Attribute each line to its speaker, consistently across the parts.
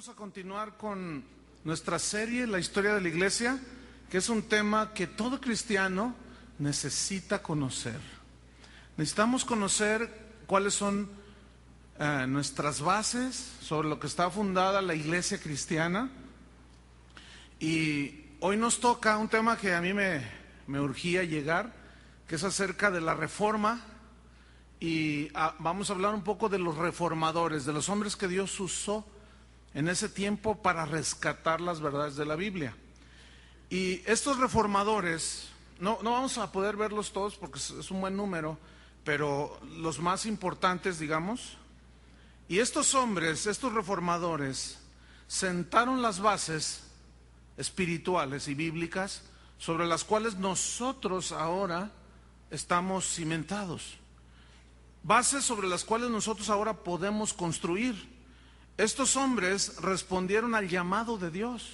Speaker 1: Vamos a continuar con nuestra serie, la historia de la iglesia, que es un tema que todo cristiano necesita conocer. Necesitamos conocer cuáles son eh, nuestras bases sobre lo que está fundada la iglesia cristiana. Y hoy nos toca un tema que a mí me, me urgía llegar, que es acerca de la reforma. Y ah, vamos a hablar un poco de los reformadores, de los hombres que Dios usó en ese tiempo para rescatar las verdades de la Biblia. Y estos reformadores, no, no vamos a poder verlos todos porque es un buen número, pero los más importantes, digamos, y estos hombres, estos reformadores, sentaron las bases espirituales y bíblicas sobre las cuales nosotros ahora estamos cimentados. Bases sobre las cuales nosotros ahora podemos construir. Estos hombres respondieron al llamado de Dios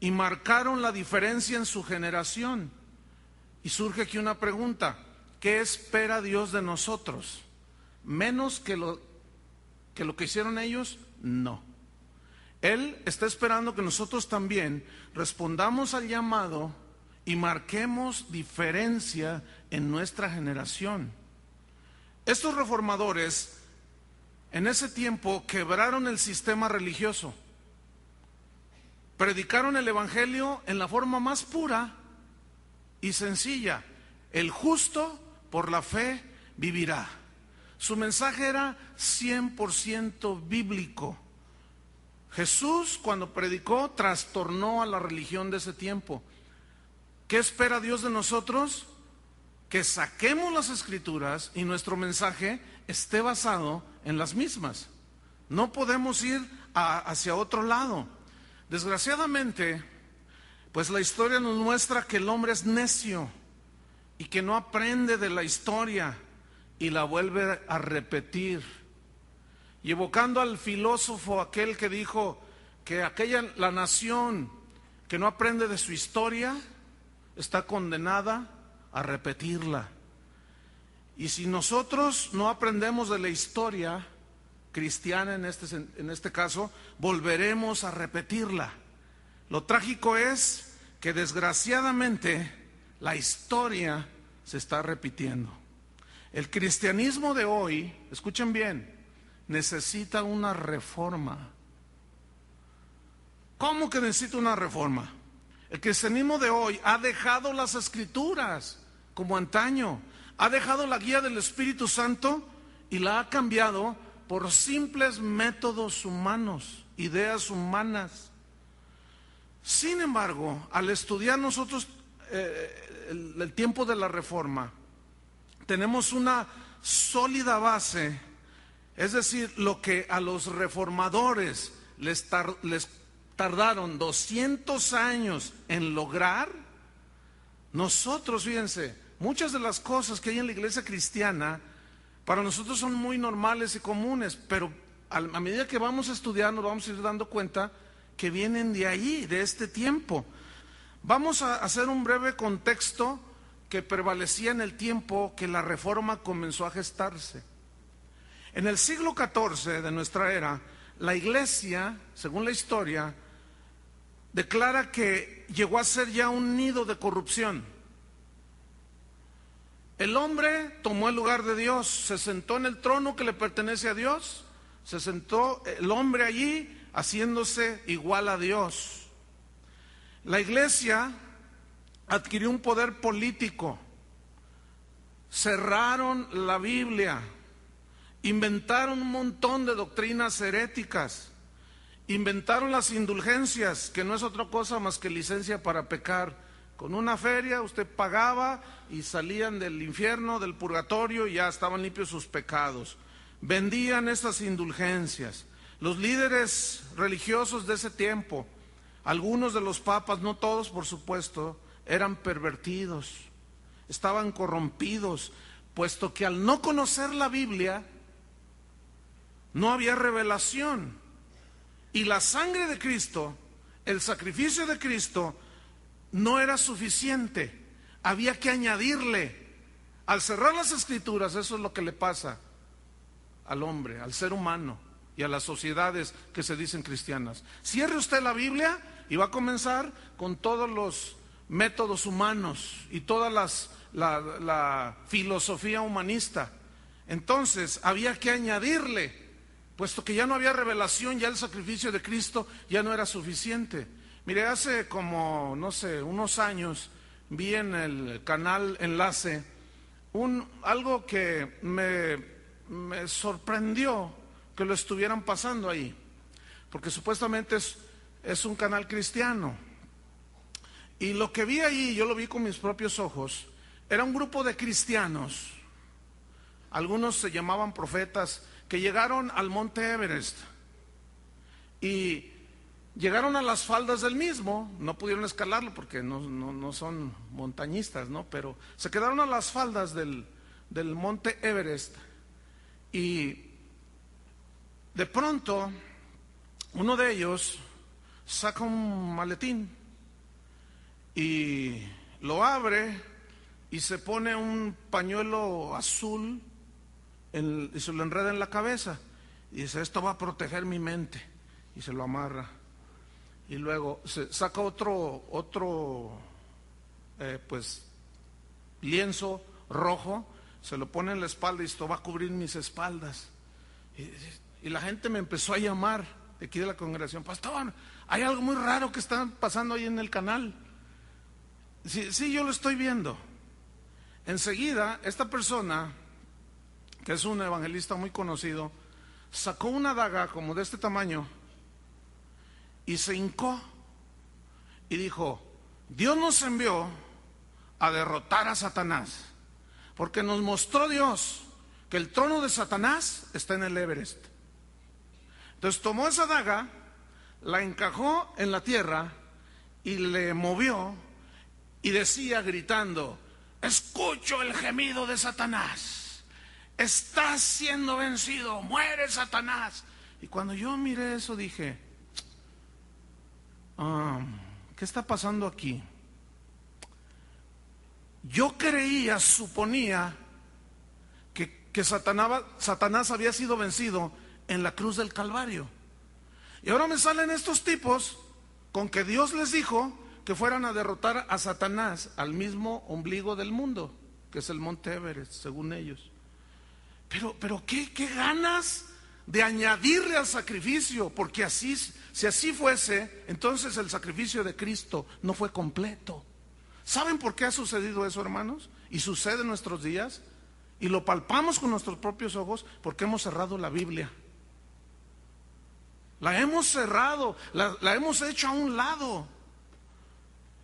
Speaker 1: y marcaron la diferencia en su generación. Y surge aquí una pregunta, ¿qué espera Dios de nosotros? ¿Menos que lo que, hicieron ellos? No. Él está esperando que nosotros también respondamos al llamado y marquemos diferencia en nuestra generación. Estos reformadores en ese tiempo quebraron el sistema religioso. Predicaron el Evangelio en la forma más pura y sencilla. El justo por la fe vivirá. Su mensaje era 100% bíblico. Jesús cuando predicó trastornó a la religión de ese tiempo. ¿Qué espera Dios de nosotros? Que saquemos las escrituras y nuestro mensaje esté basado en las mismas. No podemos ir hacia otro lado. Desgraciadamente, pues la historia nos muestra que el hombre es necio y que no aprende de la historia y la vuelve a repetir. Y evocando al filósofo aquel que dijo que aquella la nación que no aprende de su historia está condenada a repetirla. Y si nosotros no aprendemos de la historia cristiana en este, en este caso, volveremos a repetirla. Lo trágico es que desgraciadamente la historia se está repitiendo. El cristianismo de hoy, escuchen bien, necesita una reforma. ¿Cómo que necesita una reforma? El cristianismo de hoy ha dejado las escrituras como antaño ha dejado la guía del Espíritu Santo y la ha cambiado por simples métodos humanos, ideas humanas. Sin embargo, al estudiar nosotros eh, el, tiempo de la reforma, tenemos una sólida base, es decir, lo que a los reformadores les, les tardaron 200 años en lograr, nosotros, fíjense, Muchas de las cosas que hay en la iglesia cristiana para nosotros son muy normales y comunes, pero a medida que vamos estudiando vamos a ir dando cuenta que vienen de ahí, de este tiempo. Vamos a hacer un breve contexto que prevalecía en el tiempo que la reforma comenzó a gestarse. En el siglo XIV de nuestra era, la iglesia, según la historia, declara que llegó a ser ya un nido de corrupción. El hombre tomó el lugar de Dios, se sentó en el trono que le pertenece a Dios, se sentó el hombre allí haciéndose igual a Dios. La iglesia adquirió un poder político, cerraron la Biblia, inventaron un montón de doctrinas heréticas, inventaron las indulgencias, que no es otra cosa más que licencia para pecar con una feria usted pagaba y salían del infierno, del purgatorio y ya estaban limpios sus pecados. Vendían esas indulgencias. Los líderes religiosos de ese tiempo, algunos de los papas, no todos por supuesto, eran pervertidos, estaban corrompidos, puesto que al no conocer la Biblia, no había revelación. Y la sangre de Cristo, el sacrificio de Cristo, no era suficiente, había que añadirle. Al cerrar las escrituras, eso es lo que le pasa al hombre, al ser humano. y a las sociedades que se dicen cristianas. Cierre usted la Biblia y va a comenzar con todos los métodos humanos y toda la filosofía humanista. Entonces había que añadirle, puesto que ya no había revelación, ya el sacrificio de Cristo ya no era suficiente. Mire, hace como, no sé, unos años vi en el canal Enlace un, algo que me, me sorprendió que lo estuvieran pasando ahí, porque supuestamente es, es un canal cristiano. Y lo que vi ahí, yo lo vi con mis propios ojos, era un grupo de cristianos, algunos se llamaban profetas, que llegaron al monte Everest y llegaron a las faldas del mismo, no pudieron escalarlo porque no, no, no son montañistas, ¿no? Pero se quedaron a las faldas del, del monte Everest y de pronto uno de ellos saca un maletín y lo abre y se pone un pañuelo azul y se lo enreda en la cabeza. Y dice, esto va a proteger mi mente. Y se lo amarra. Y luego se saca otro, otro, eh, pues, lienzo rojo, se lo pone en la espalda y esto va a cubrir mis espaldas. Y, y la gente me empezó a llamar de aquí de la congregación, pastor, hay algo muy raro que está pasando ahí en el canal. Sí, sí, yo lo estoy viendo. Enseguida, esta persona, que es un evangelista muy conocido, sacó una daga como de este tamaño y se hincó y dijo, Dios nos envió a derrotar a Satanás, porque nos mostró Dios que el trono de Satanás está en el Everest. Entonces tomó esa daga, la encajó en la tierra y le movió y decía gritando, escucho el gemido de Satanás, estás siendo vencido, muere Satanás. Y cuando yo miré eso dije, ah, ¿qué está pasando aquí? Yo creía, suponía que, que Satanás, Satanás había sido vencido en la cruz del Calvario. Y ahora me salen estos tipos con que Dios les dijo que fueran a derrotar a Satanás al mismo ombligo del mundo, que es el monte Everest, según ellos. Pero, pero ¿qué, ganas de añadirle al sacrificio, porque así, si así fuese, entonces el sacrificio de Cristo no fue completo. ¿Saben por qué ha sucedido eso, hermanos? Y sucede en nuestros días. Y lo palpamos con nuestros propios ojos porque hemos cerrado la Biblia. La hemos cerrado, la hemos hecho a un lado.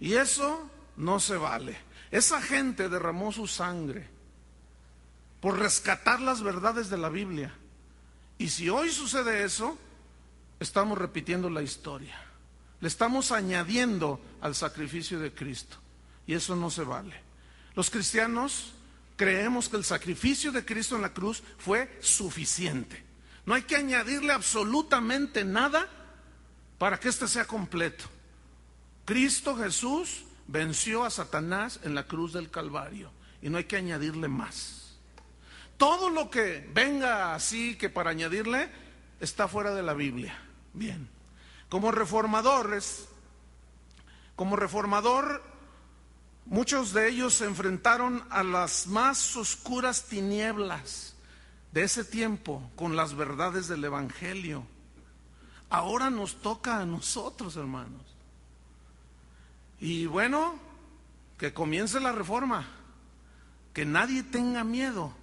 Speaker 1: Y eso no se vale. Esa gente derramó su sangre por rescatar las verdades de la Biblia. Y si hoy sucede eso, estamos repitiendo la historia. Le estamos añadiendo al sacrificio de Cristo. Y eso no se vale. Los cristianos creemos que el sacrificio de Cristo en la cruz fue suficiente. No hay que añadirle absolutamente nada para que éste sea completo. Cristo Jesús venció a Satanás en la cruz del Calvario y no hay que añadirle más. Todo lo que venga así que para añadirle está fuera de la Biblia. Bien. Como reformadores, como reformador, muchos de ellos se enfrentaron a las más oscuras tinieblas de ese tiempo con las verdades del Evangelio. Ahora nos toca a nosotros, hermanos. Y bueno, que comience la reforma, que nadie tenga miedo,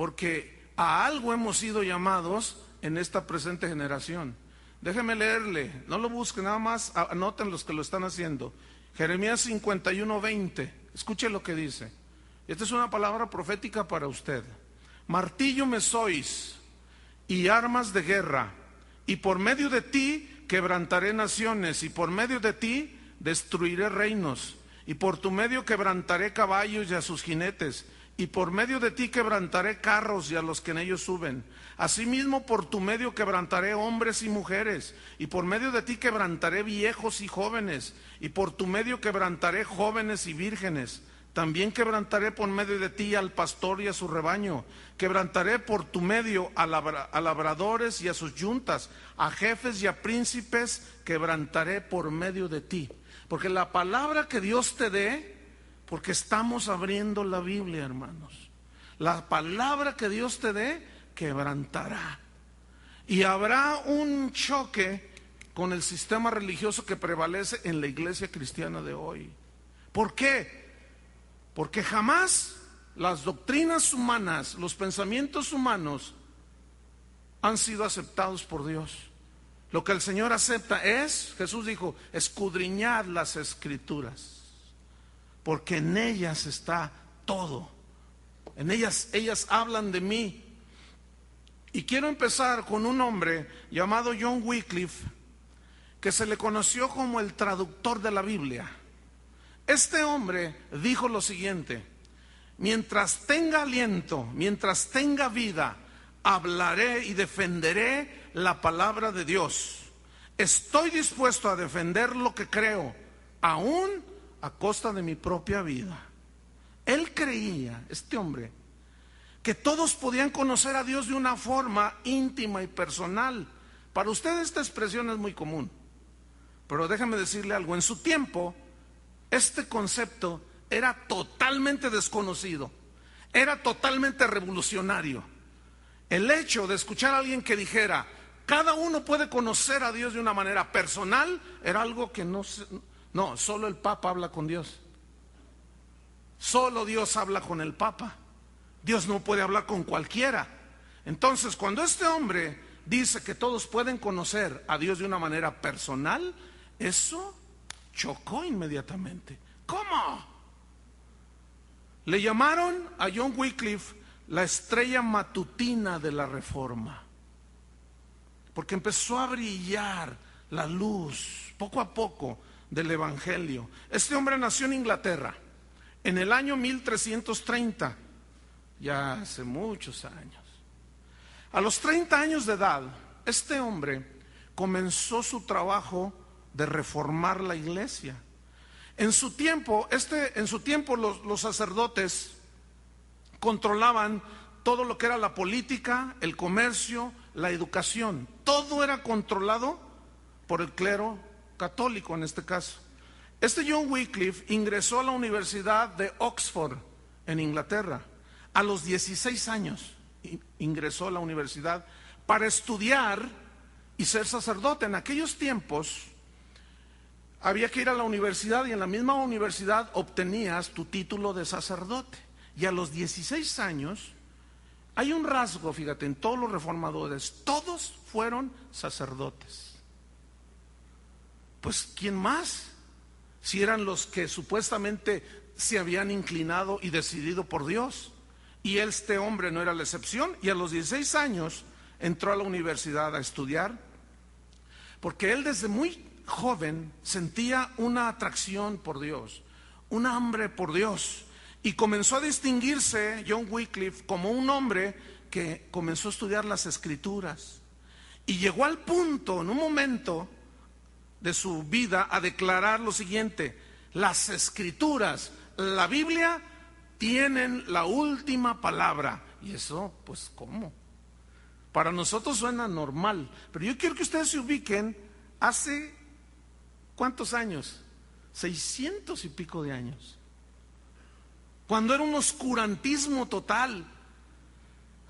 Speaker 1: porque a algo hemos sido llamados en esta presente generación. Déjeme leerle, no lo busque, nada más anoten los que lo están haciendo. Jeremías 51, 20, escuche lo que dice. Esta es una palabra profética para usted. Martillo me sois y armas de guerra, y por medio de ti quebrantaré naciones, y por medio de ti destruiré reinos, y por tu medio quebrantaré caballos y a sus jinetes, y por medio de ti quebrantaré carros y a los que en ellos suben. Asimismo, por tu medio quebrantaré hombres y mujeres, y por medio de ti quebrantaré viejos y jóvenes, y por tu medio quebrantaré jóvenes y vírgenes. También quebrantaré por medio de ti al pastor y a su rebaño. Quebrantaré por tu medio a, labradores y a sus yuntas, a jefes y a príncipes, quebrantaré por medio de ti. Porque la palabra que Dios te dé, porque estamos abriendo la Biblia, hermanos. La palabra que Dios te dé, quebrantará. Y habrá un choque con el sistema religioso que prevalece en la iglesia cristiana de hoy. ¿Por qué? Porque jamás las doctrinas humanas, los pensamientos humanos han sido aceptados por Dios. Lo que el Señor acepta es, Jesús dijo, escudriñad las escrituras, porque en ellas está todo. En ellas, ellas hablan de mí. Y quiero empezar con un hombre llamado John Wycliffe, que se le conoció como el traductor de la Biblia. Este hombre dijo lo siguiente, mientras tenga aliento, mientras tenga vida, hablaré y defenderé la palabra de Dios. Estoy dispuesto a defender lo que creo, aún a costa de mi propia vida. Él creía, este hombre, que todos podían conocer a Dios de una forma íntima y personal. Para usted esta expresión es muy común, pero déjame decirle algo, en su tiempo este concepto era totalmente desconocido, era totalmente revolucionario. El hecho de escuchar a alguien que dijera, cada uno puede conocer a Dios de una manera personal, era algo que no, no, solo el Papa habla con Dios. Solo Dios habla con el Papa. Dios no puede hablar con cualquiera. Entonces, cuando este hombre dice que todos pueden conocer a Dios de una manera personal, eso chocó inmediatamente. ¿Cómo? Le llamaron a John Wycliffe la estrella matutina de la reforma, porque empezó a brillar la luz poco a poco del Evangelio. Este hombre nació en Inglaterra en el año 1330, ya hace muchos años. A los 30 años de edad, este hombre comenzó su trabajo de reformar la iglesia. En su tiempo, este, en su tiempo los, los sacerdotes controlaban todo lo que era la política, el comercio, la educación. Todo era controlado por el clero católico en este caso. Este John Wycliffe ingresó a la Universidad de Oxford en Inglaterra a los 16 años. Ingresó a la universidad para estudiar y ser sacerdote. En aquellos tiempos había que ir a la universidad y en la misma universidad obtenías tu título de sacerdote. Y a los 16 años, hay un rasgo, fíjate, en todos los reformadores, todos fueron sacerdotes. Pues, ¿quién más? Si eran los que supuestamente se habían inclinado y decidido por Dios. Y este hombre no era la excepción. Y a los 16 años entró a la universidad a estudiar. Porque él desde muy joven sentía una atracción por Dios, un hambre por Dios. Y comenzó a distinguirse John Wycliffe como un hombre que comenzó a estudiar las escrituras. Y llegó al punto, en un momento de su vida, a declarar lo siguiente, las escrituras, la Biblia, tienen la última palabra. Y eso, pues, ¿cómo? Para nosotros suena normal, pero yo quiero que ustedes se ubiquen hace ¿Cuántos años? Seiscientos y pico de años. Cuando era un oscurantismo total.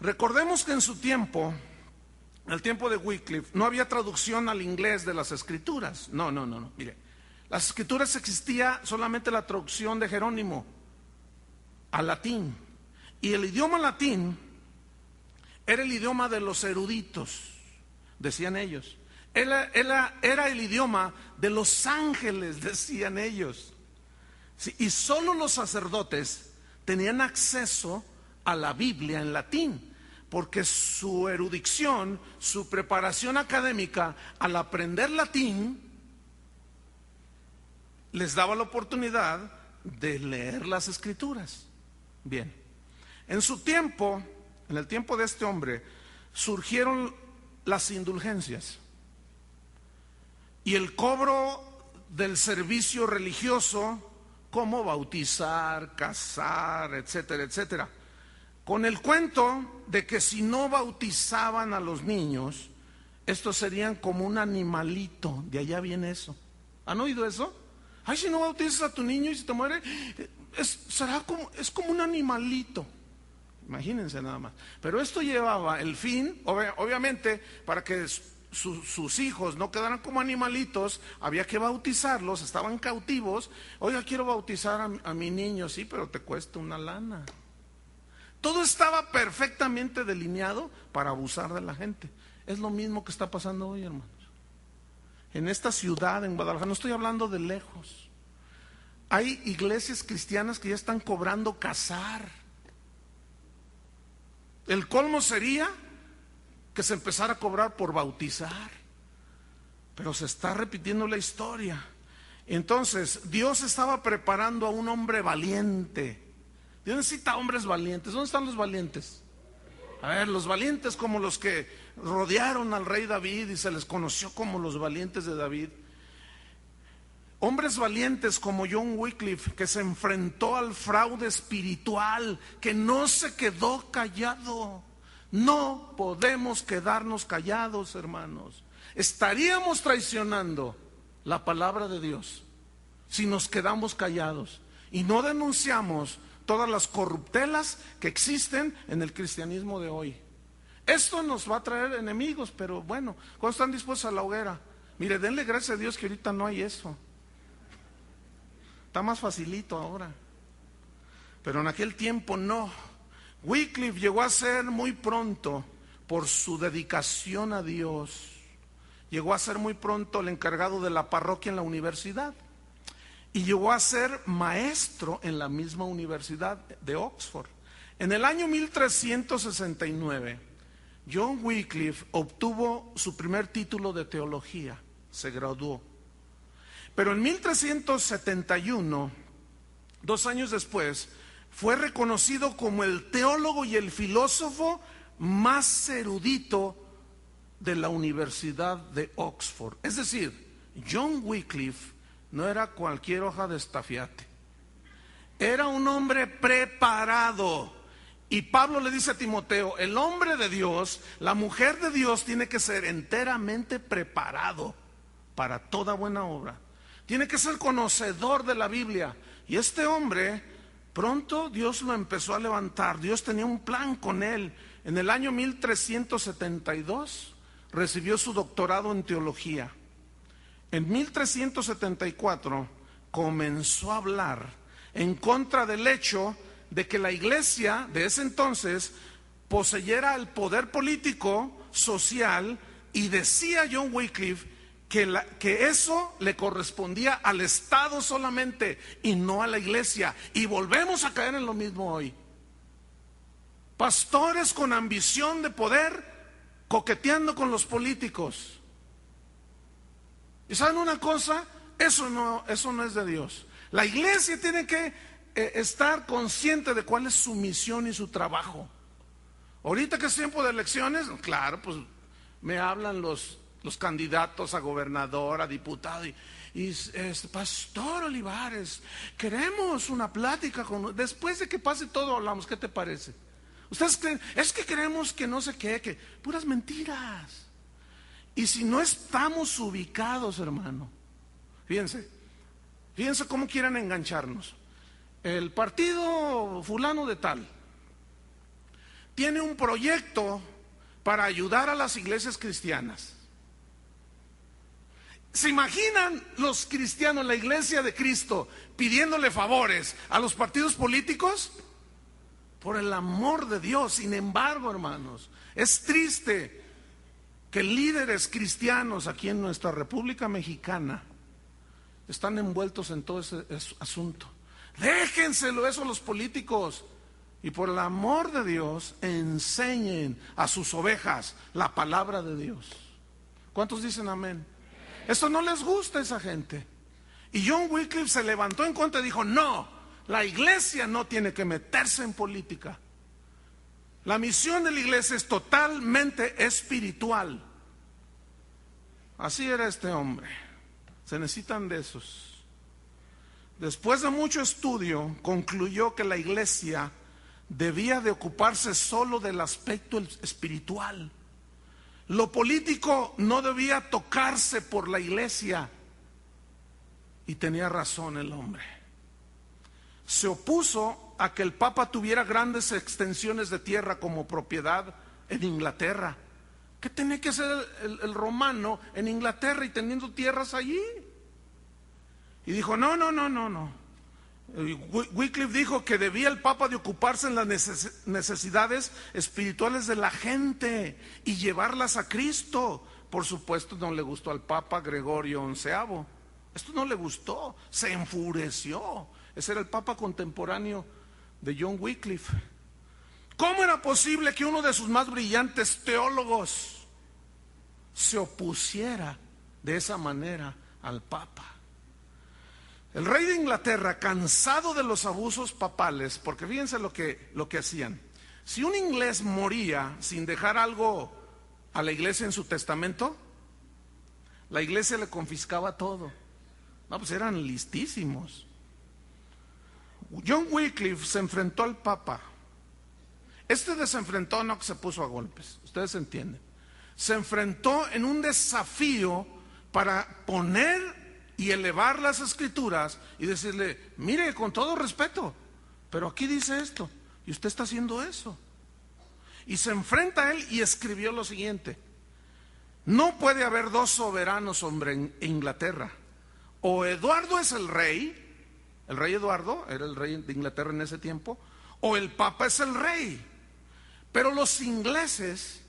Speaker 1: Recordemos que en su tiempo, el tiempo de Wycliffe, no había traducción al inglés de las escrituras. No, no, no, no. Mire, las escrituras existía solamente la traducción de Jerónimo al latín. Y el idioma latín era el idioma de los eruditos, decían ellos. Era, el idioma de los ángeles, decían ellos. y solo los sacerdotes tenían acceso a la Biblia en latín, porque su erudición, su preparación académica al aprender latín, les daba la oportunidad de leer las escrituras. Bien, en su tiempo, en el tiempo de este hombre, surgieron las indulgencias. Y el cobro del servicio religioso cómo bautizar, casar, etcétera, etcétera. Con el cuento de que si no bautizaban a los niños, estos serían como un animalito. De allá viene eso. ¿Han oído eso? Ay, si no bautizas a tu niño y si te muere, es, será como, es como un animalito. Imagínense nada más. Pero esto llevaba el fin, obviamente, para que sus hijos no quedaran como animalitos, había que bautizarlos, estaban cautivos. Oiga, quiero bautizar a, a mi niño, sí, pero te cuesta una lana. Todo estaba perfectamente delineado para abusar de la gente. Es lo mismo que está pasando hoy, hermanos. En esta ciudad, en Guadalajara, no estoy hablando de lejos. Hay iglesias cristianas que ya están cobrando casar. El colmo sería que se empezara a cobrar por bautizar. Pero se está repitiendo la historia. Entonces, Dios estaba preparando a un hombre valiente Dios necesita hombres valientes. ¿Dónde están los valientes? A ver, los valientes como los que rodearon al rey David y se les conoció como los valientes de David. Hombres valientes como John Wycliffe, que se enfrentó al fraude espiritual, que no se quedó callado. No podemos quedarnos callados, hermanos. Estaríamos traicionando la palabra de Dios si nos quedamos callados y no denunciamos todas las corruptelas que existen en el cristianismo de hoy. Esto nos va a traer enemigos, pero bueno, cuando están dispuestos a la hoguera, mire, denle gracias a Dios que ahorita no hay eso. Está más facilito ahora. Pero en aquel tiempo no. Wycliffe llegó a ser muy pronto, por su dedicación a Dios, llegó a ser muy pronto el encargado de la parroquia en la universidad y llegó a ser maestro en la misma universidad de Oxford. En el año 1369, John Wycliffe obtuvo su primer título de teología, se graduó. Pero en 1371, dos años después, fue reconocido como el teólogo y el filósofo más erudito de la Universidad de Oxford. Es decir, John Wycliffe no era cualquier hoja de estafiate. Era un hombre preparado. Y Pablo le dice a Timoteo, el hombre de Dios, la mujer de Dios tiene que ser enteramente preparado para toda buena obra. Tiene que ser conocedor de la Biblia. Y este hombre, pronto Dios lo empezó a levantar. Dios tenía un plan con él. En el año 1372 recibió su doctorado en teología. En 1374 comenzó a hablar en contra del hecho de que la iglesia de ese entonces poseyera el poder político, social, y decía John Wycliffe que, que, eso le correspondía al Estado solamente y no a la iglesia. Y volvemos a caer en lo mismo hoy. Pastores con ambición de poder coqueteando con los políticos. ¿Y saben una cosa? Eso no, eso no es de Dios. La iglesia tiene que eh, estar consciente de cuál es su misión y su trabajo. Ahorita que es tiempo de elecciones, claro, pues me hablan los, los candidatos a gobernador, a diputado y, este, Pastor Olivares, queremos una plática con... Después de que pase todo hablamos, ¿qué te parece? Ustedes creen, es que queremos que no sé qué, que puras mentiras. Y si no estamos ubicados, hermano, fíjense, fíjense cómo quieren engancharnos. El partido fulano de tal tiene un proyecto para ayudar a las iglesias cristianas. ¿Se imaginan los cristianos, la iglesia de Cristo, pidiéndole favores a los partidos políticos? Por el amor de Dios, sin embargo, hermanos, es triste que líderes cristianos aquí en nuestra República Mexicana están envueltos en todo ese asunto. Déjenselo eso a los políticos y por el amor de Dios enseñen a sus ovejas la palabra de Dios. ¿Cuántos dicen amén? Esto no les gusta a esa gente. Y John Wycliffe se levantó en contra y dijo, no, la iglesia no tiene que meterse en política. La misión de la iglesia es totalmente espiritual. Así era este hombre. Se necesitan de esos. después de mucho estudio, concluyó que la iglesia debía de ocuparse solo del aspecto espiritual. Lo político no debía tocarse por la iglesia. Y tenía razón el hombre. Se opuso a que el Papa tuviera grandes extensiones de tierra como propiedad en Inglaterra. ¿Qué tenía que hacer el, romano en Inglaterra y teniendo tierras allí? Y dijo, no, no, no, no, no. Wycliffe dijo que debía el Papa de ocuparse en las necesidades espirituales de la gente y llevarlas a Cristo. Por supuesto no le gustó al Papa Gregorio XI. Esto no le gustó, se enfureció. Ese era el Papa contemporáneo de John Wycliffe. ¿Cómo era posible que uno de sus más brillantes teólogos se opusiera de esa manera al Papa? El rey de Inglaterra, cansado de los abusos papales, porque fíjense lo que, lo que hacían. Si un inglés moría sin dejar algo a la iglesia en su testamento, la iglesia le confiscaba todo. No, pues eran listísimos. John Wycliffe se enfrentó al Papa. Este desenfrentó no que se puso a golpes, ustedes entienden. Se enfrentó en un desafío para poner y elevar las escrituras y decirle, mire, con todo respeto, pero aquí dice esto, y usted está haciendo eso. Y se enfrenta a él y escribió lo siguiente, no puede haber dos soberanos, hombre, en Inglaterra. O Eduardo es el rey, el rey Eduardo era el rey de Inglaterra en ese tiempo, o el Papa es el rey. Pero los ingleses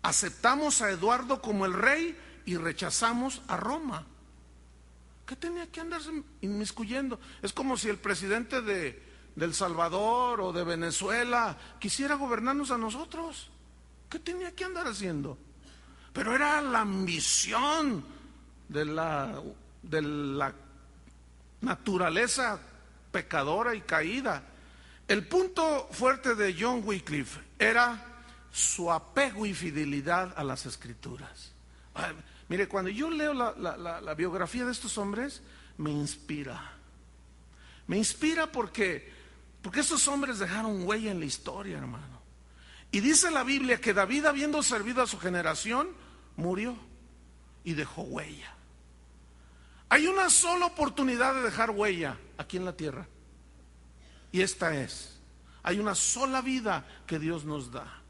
Speaker 1: aceptamos a Eduardo como el rey y rechazamos a Roma. ¿Qué tenía que andarse inmiscuyendo? Es como si el presidente de, El Salvador o de Venezuela quisiera gobernarnos a nosotros. ¿Qué tenía que andar haciendo? Pero era la ambición de la, de la naturaleza pecadora y caída. El punto fuerte de John Wycliffe era su apego y fidelidad a las escrituras. Mire, cuando yo leo la, biografía de estos hombres, me inspira. Me inspira porque, porque estos hombres dejaron huella en la historia, hermano. Y dice la Biblia que David, habiendo servido a su generación, murió y dejó huella. Hay una sola oportunidad de dejar huella aquí en la tierra. Y esta es, hay una sola vida que Dios nos da.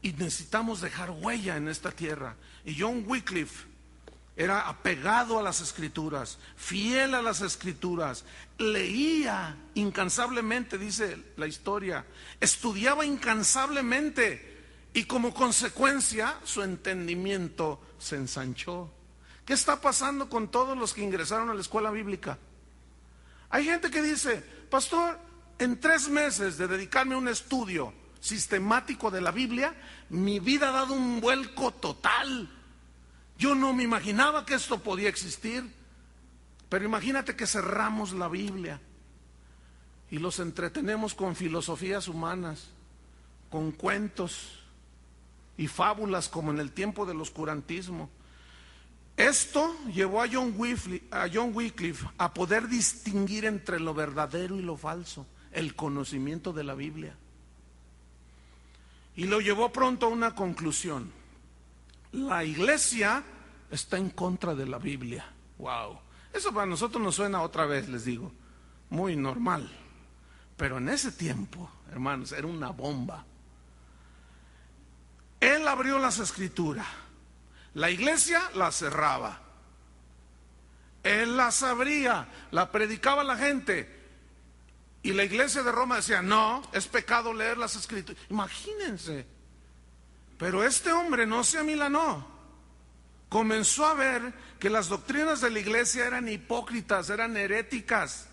Speaker 1: Y necesitamos dejar huella en esta tierra. Y John Wycliffe era apegado a las escrituras, fiel a las escrituras, leía incansablemente, dice la historia, estudiaba incansablemente y como consecuencia su entendimiento se ensanchó. ¿Qué está pasando con todos los que ingresaron a la escuela bíblica? Hay gente que dice, pastor, en tres meses de dedicarme a un estudio, sistemático de la Biblia, mi vida ha dado un vuelco total. Yo no me imaginaba que esto podía existir, pero imagínate que cerramos la Biblia y los entretenemos con filosofías humanas, con cuentos y fábulas como en el tiempo del oscurantismo. Esto llevó a John, Wycliffe, a poder distinguir entre lo verdadero y lo falso, el conocimiento de la Biblia. Y lo llevó pronto a una conclusión. La iglesia está en contra de la Biblia. Wow. Eso para nosotros nos suena otra vez, les digo, muy normal. Pero en ese tiempo, hermanos, era una bomba. Él abrió las escrituras. La iglesia la cerraba. Él las abría, la predicaba a la gente. Y la iglesia de Roma decía, no, es pecado leer las escrituras. Imagínense. Pero este hombre no se amilanó. Comenzó a ver que las doctrinas de la iglesia eran hipócritas, eran heréticas.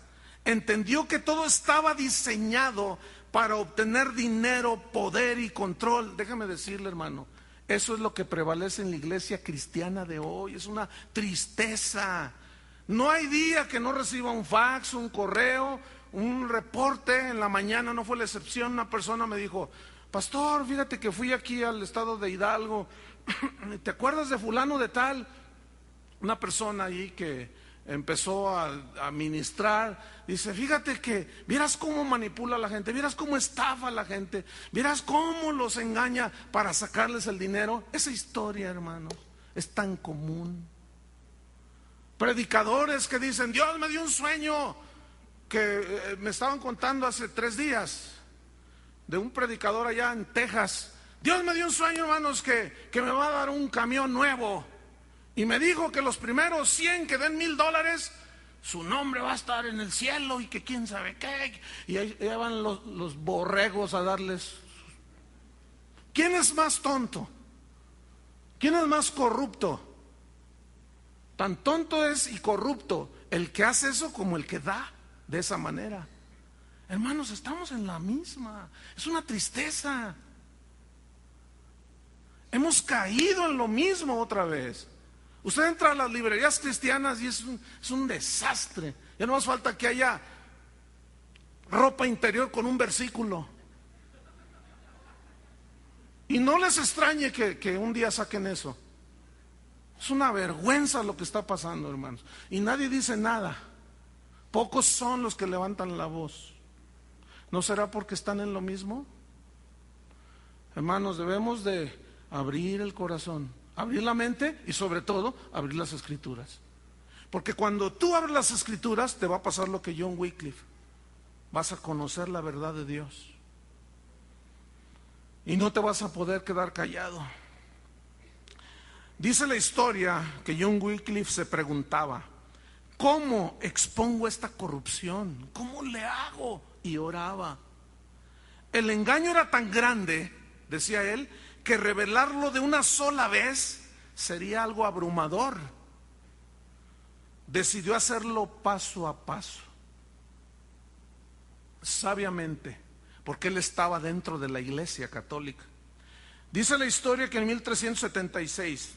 Speaker 1: Entendió que todo estaba diseñado para obtener dinero, poder y control. Déjame decirle, hermano, eso es lo que prevalece en la iglesia cristiana de hoy. Es una tristeza. No hay día que no reciba un fax, un correo, un reporte en la mañana, no fue la excepción, una persona me dijo, pastor, fíjate que fui aquí al estado de Hidalgo, ¿te acuerdas de fulano de tal? Una persona ahí que empezó a, ministrar, dice, fíjate que, vieras cómo manipula a la gente, vieras cómo estafa a la gente, vieras cómo los engaña para sacarles el dinero. Esa historia, hermano, es tan común. Predicadores que dicen, Dios me dio un sueño que eh, me estaban contando hace tres días de un predicador allá en Texas. Dios me dio un sueño, hermanos, que, que me va a dar un camión nuevo. Y me dijo que los primeros 100 que den mil dólares, su nombre va a estar en el cielo y que quién sabe qué. Y ahí, van los, los borregos a darles. ¿Quién es más tonto? ¿Quién es más corrupto? Tan tonto es y corrupto el que hace eso como el que da de esa manera. Hermanos, estamos en la misma. Es una tristeza. Hemos caído en lo mismo otra vez. Usted entra a las librerías cristianas y es un, desastre. Ya no más falta que haya ropa interior con un versículo. Y no les extrañe que, que, un día saquen eso. Es una vergüenza lo que está pasando, hermanos. Y nadie dice nada. Pocos son los que levantan la voz. ¿No será porque están en lo mismo? Hermanos, debemos de abrir el corazón abrir la mente y sobre todo abrir las escrituras. Porque cuando tú abres las escrituras te va a pasar lo que John Wycliffe. Vas a conocer la verdad de Dios. Y no te vas a poder quedar callado. Dice la historia que John Wycliffe se preguntaba, ¿cómo expongo esta corrupción? ¿Cómo le hago? Y oraba. El engaño era tan grande, decía él, que revelarlo de una sola vez sería algo abrumador. Decidió hacerlo paso a paso, sabiamente, porque él estaba dentro de la iglesia católica. Dice la historia que en 1376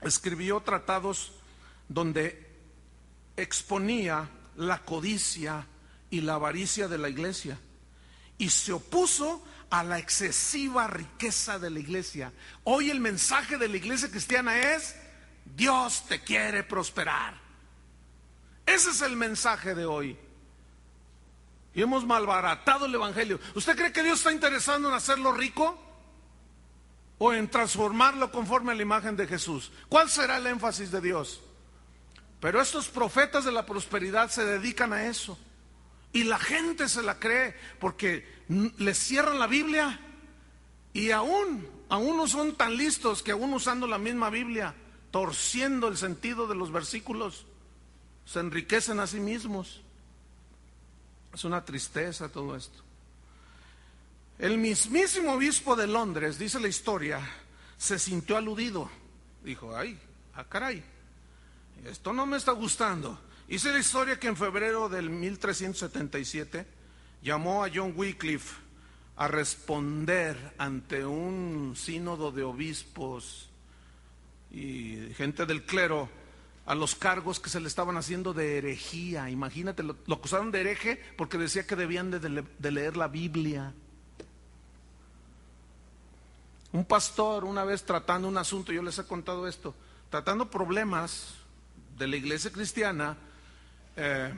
Speaker 1: escribió tratados donde exponía la codicia y la avaricia de la iglesia y se opuso a la excesiva riqueza de la iglesia. Hoy el mensaje de la iglesia cristiana es, Dios te quiere prosperar. Ese es el mensaje de hoy. Y hemos malbaratado el Evangelio. ¿Usted cree que Dios está interesado en hacerlo rico? ¿O en transformarlo conforme a la imagen de Jesús? ¿Cuál será el énfasis de Dios? Pero estos profetas de la prosperidad se dedican a eso. Y la gente se la cree porque les cierran la Biblia y aún, aún no son tan listos que aún usando la misma Biblia, torciendo el sentido de los versículos, se enriquecen a sí mismos. Es una tristeza todo esto. El mismísimo obispo de Londres, dice la historia, se sintió aludido. Dijo, ay, ah, caray, esto no me está gustando. Hice la historia que en febrero del 1377 llamó a John Wycliffe a responder ante un sínodo de obispos y gente del clero a los cargos que se le estaban haciendo de herejía. Imagínate, lo, acusaron de hereje porque decía que debían de leer la Biblia. Un pastor una vez tratando un asunto, yo les he contado esto, tratando problemas de la iglesia cristiana, eh,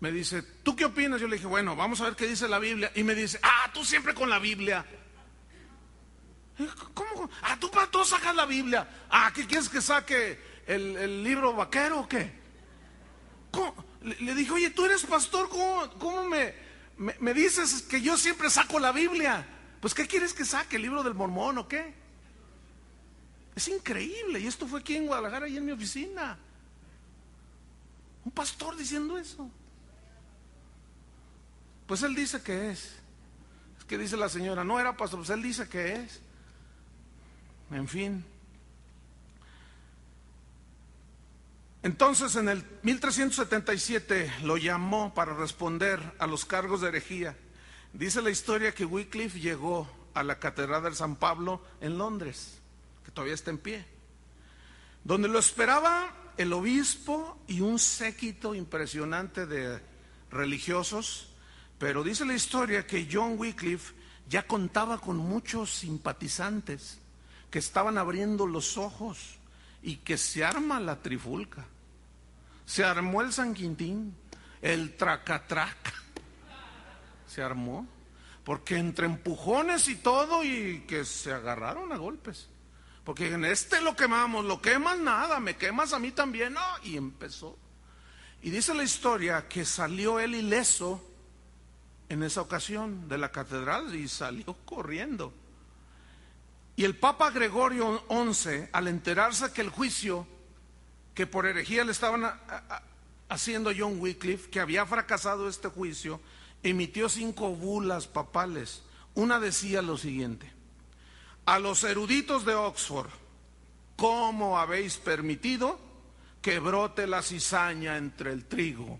Speaker 1: me dice, ¿tú qué opinas? Yo le dije, bueno, vamos a ver qué dice la Biblia. Y me dice, ah, tú siempre con la Biblia. ¿Cómo? Ah, tú para todos sacas la Biblia. Ah, ¿qué quieres que saque el, libro vaquero o qué? Le, dije, oye, tú eres pastor, ¿cómo, me, me, dices que yo siempre saco la Biblia? Pues, ¿qué quieres que saque? ¿El libro del mormón o qué? Es increíble. Y esto fue aquí en Guadalajara, y en mi oficina. Un pastor diciendo eso. Pues él dice que es. Es que dice la señora, no era pastor, pues él dice que es. En fin. Entonces en el 1377 lo llamó para responder a los cargos de herejía. Dice la historia que Wycliffe llegó a la Catedral de San Pablo en Londres, que todavía está en pie, donde lo esperaba el obispo y un séquito impresionante de religiosos, pero dice la historia que John Wycliffe ya contaba con muchos simpatizantes que estaban abriendo los ojos y que se arma la trifulca. Se armó el San Quintín, el tracatraca. Se armó. Porque entre empujones y todo y que se agarraron a golpes. Porque en este lo quemamos, lo quemas nada, me quemas a mí también, no. Y empezó. Y dice la historia que salió él ileso en esa ocasión de la catedral y salió corriendo. Y el Papa Gregorio XI, al enterarse que el juicio que por herejía le estaban haciendo John Wycliffe, que había fracasado este juicio, emitió cinco bulas papales. Una decía lo siguiente, a los eruditos de Oxford, ¿cómo habéis permitido que brote la cizaña entre el trigo?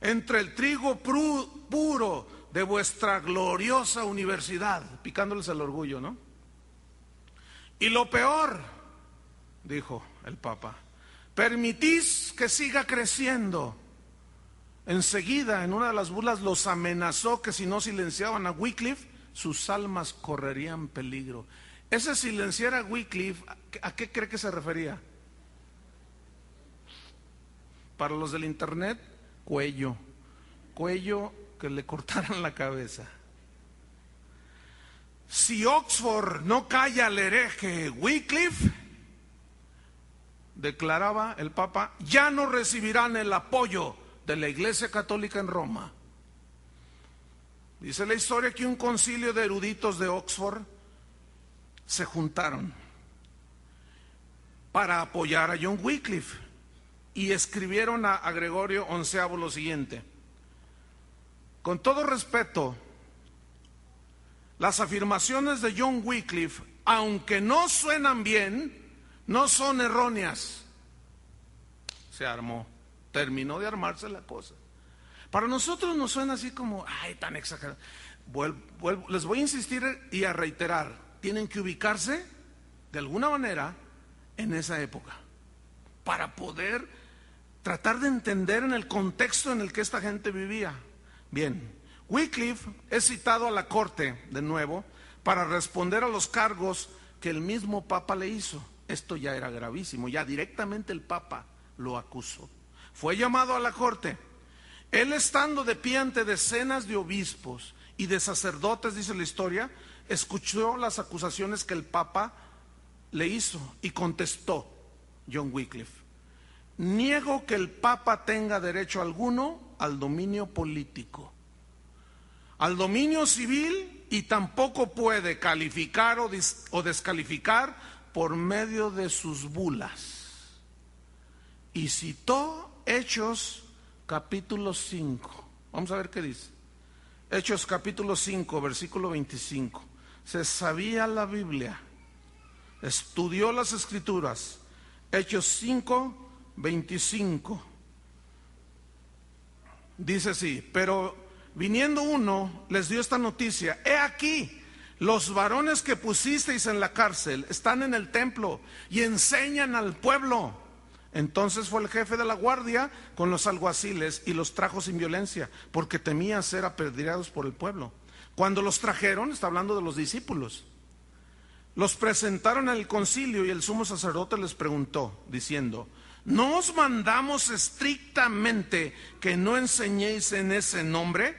Speaker 1: Entre el trigo puro de vuestra gloriosa universidad, picándoles el orgullo, ¿no? Y lo peor, dijo el Papa, permitís que siga creciendo. Enseguida, en una de las bulas, los amenazó que si no silenciaban a Wycliffe, sus almas correrían peligro. Ese silenciar a Wycliffe, ¿a qué cree que se refería? Para los del Internet, cuello. Cuello que le cortaran la cabeza. Si Oxford no calla al hereje Wycliffe, declaraba el Papa, ya no recibirán el apoyo de la Iglesia Católica en Roma. Dice la historia que un concilio de eruditos de Oxford se juntaron para apoyar a John Wycliffe y escribieron a, Gregorio XI lo siguiente. Con todo respeto, las afirmaciones de John Wycliffe, aunque no suenan bien, no son erróneas. Se armó, terminó de armarse la cosa. Para nosotros nos suena así como, ay, tan exagerado. les voy a insistir y a reiterar, tienen que ubicarse de alguna manera en esa época para poder tratar de entender en el contexto en el que esta gente vivía. Bien, Wycliffe es citado a la corte de nuevo para responder a los cargos que el mismo Papa le hizo. Esto ya era gravísimo, ya directamente el Papa lo acusó. Fue llamado a la corte. Él estando de pie ante decenas de obispos y de sacerdotes, dice la historia, escuchó las acusaciones que el Papa le hizo y contestó John Wycliffe. Niego que el Papa tenga derecho alguno al dominio político, al dominio civil y tampoco puede calificar o, o descalificar por medio de sus bulas. Y citó Hechos capítulo 5. Vamos a ver qué dice. Hechos capítulo 5, versículo 25. Se sabía la Biblia, estudió las escrituras. Hechos 5, 25. Dice así, pero viniendo uno les dio esta noticia, he aquí, los varones que pusisteis en la cárcel están en el templo y enseñan al pueblo. Entonces fue el jefe de la guardia con los alguaciles y los trajo sin violencia, porque temía ser apedreados por el pueblo. Cuando los trajeron, está hablando de los discípulos, los presentaron al concilio y el sumo sacerdote les preguntó, diciendo, ¿No os mandamos estrictamente que no enseñéis en ese nombre?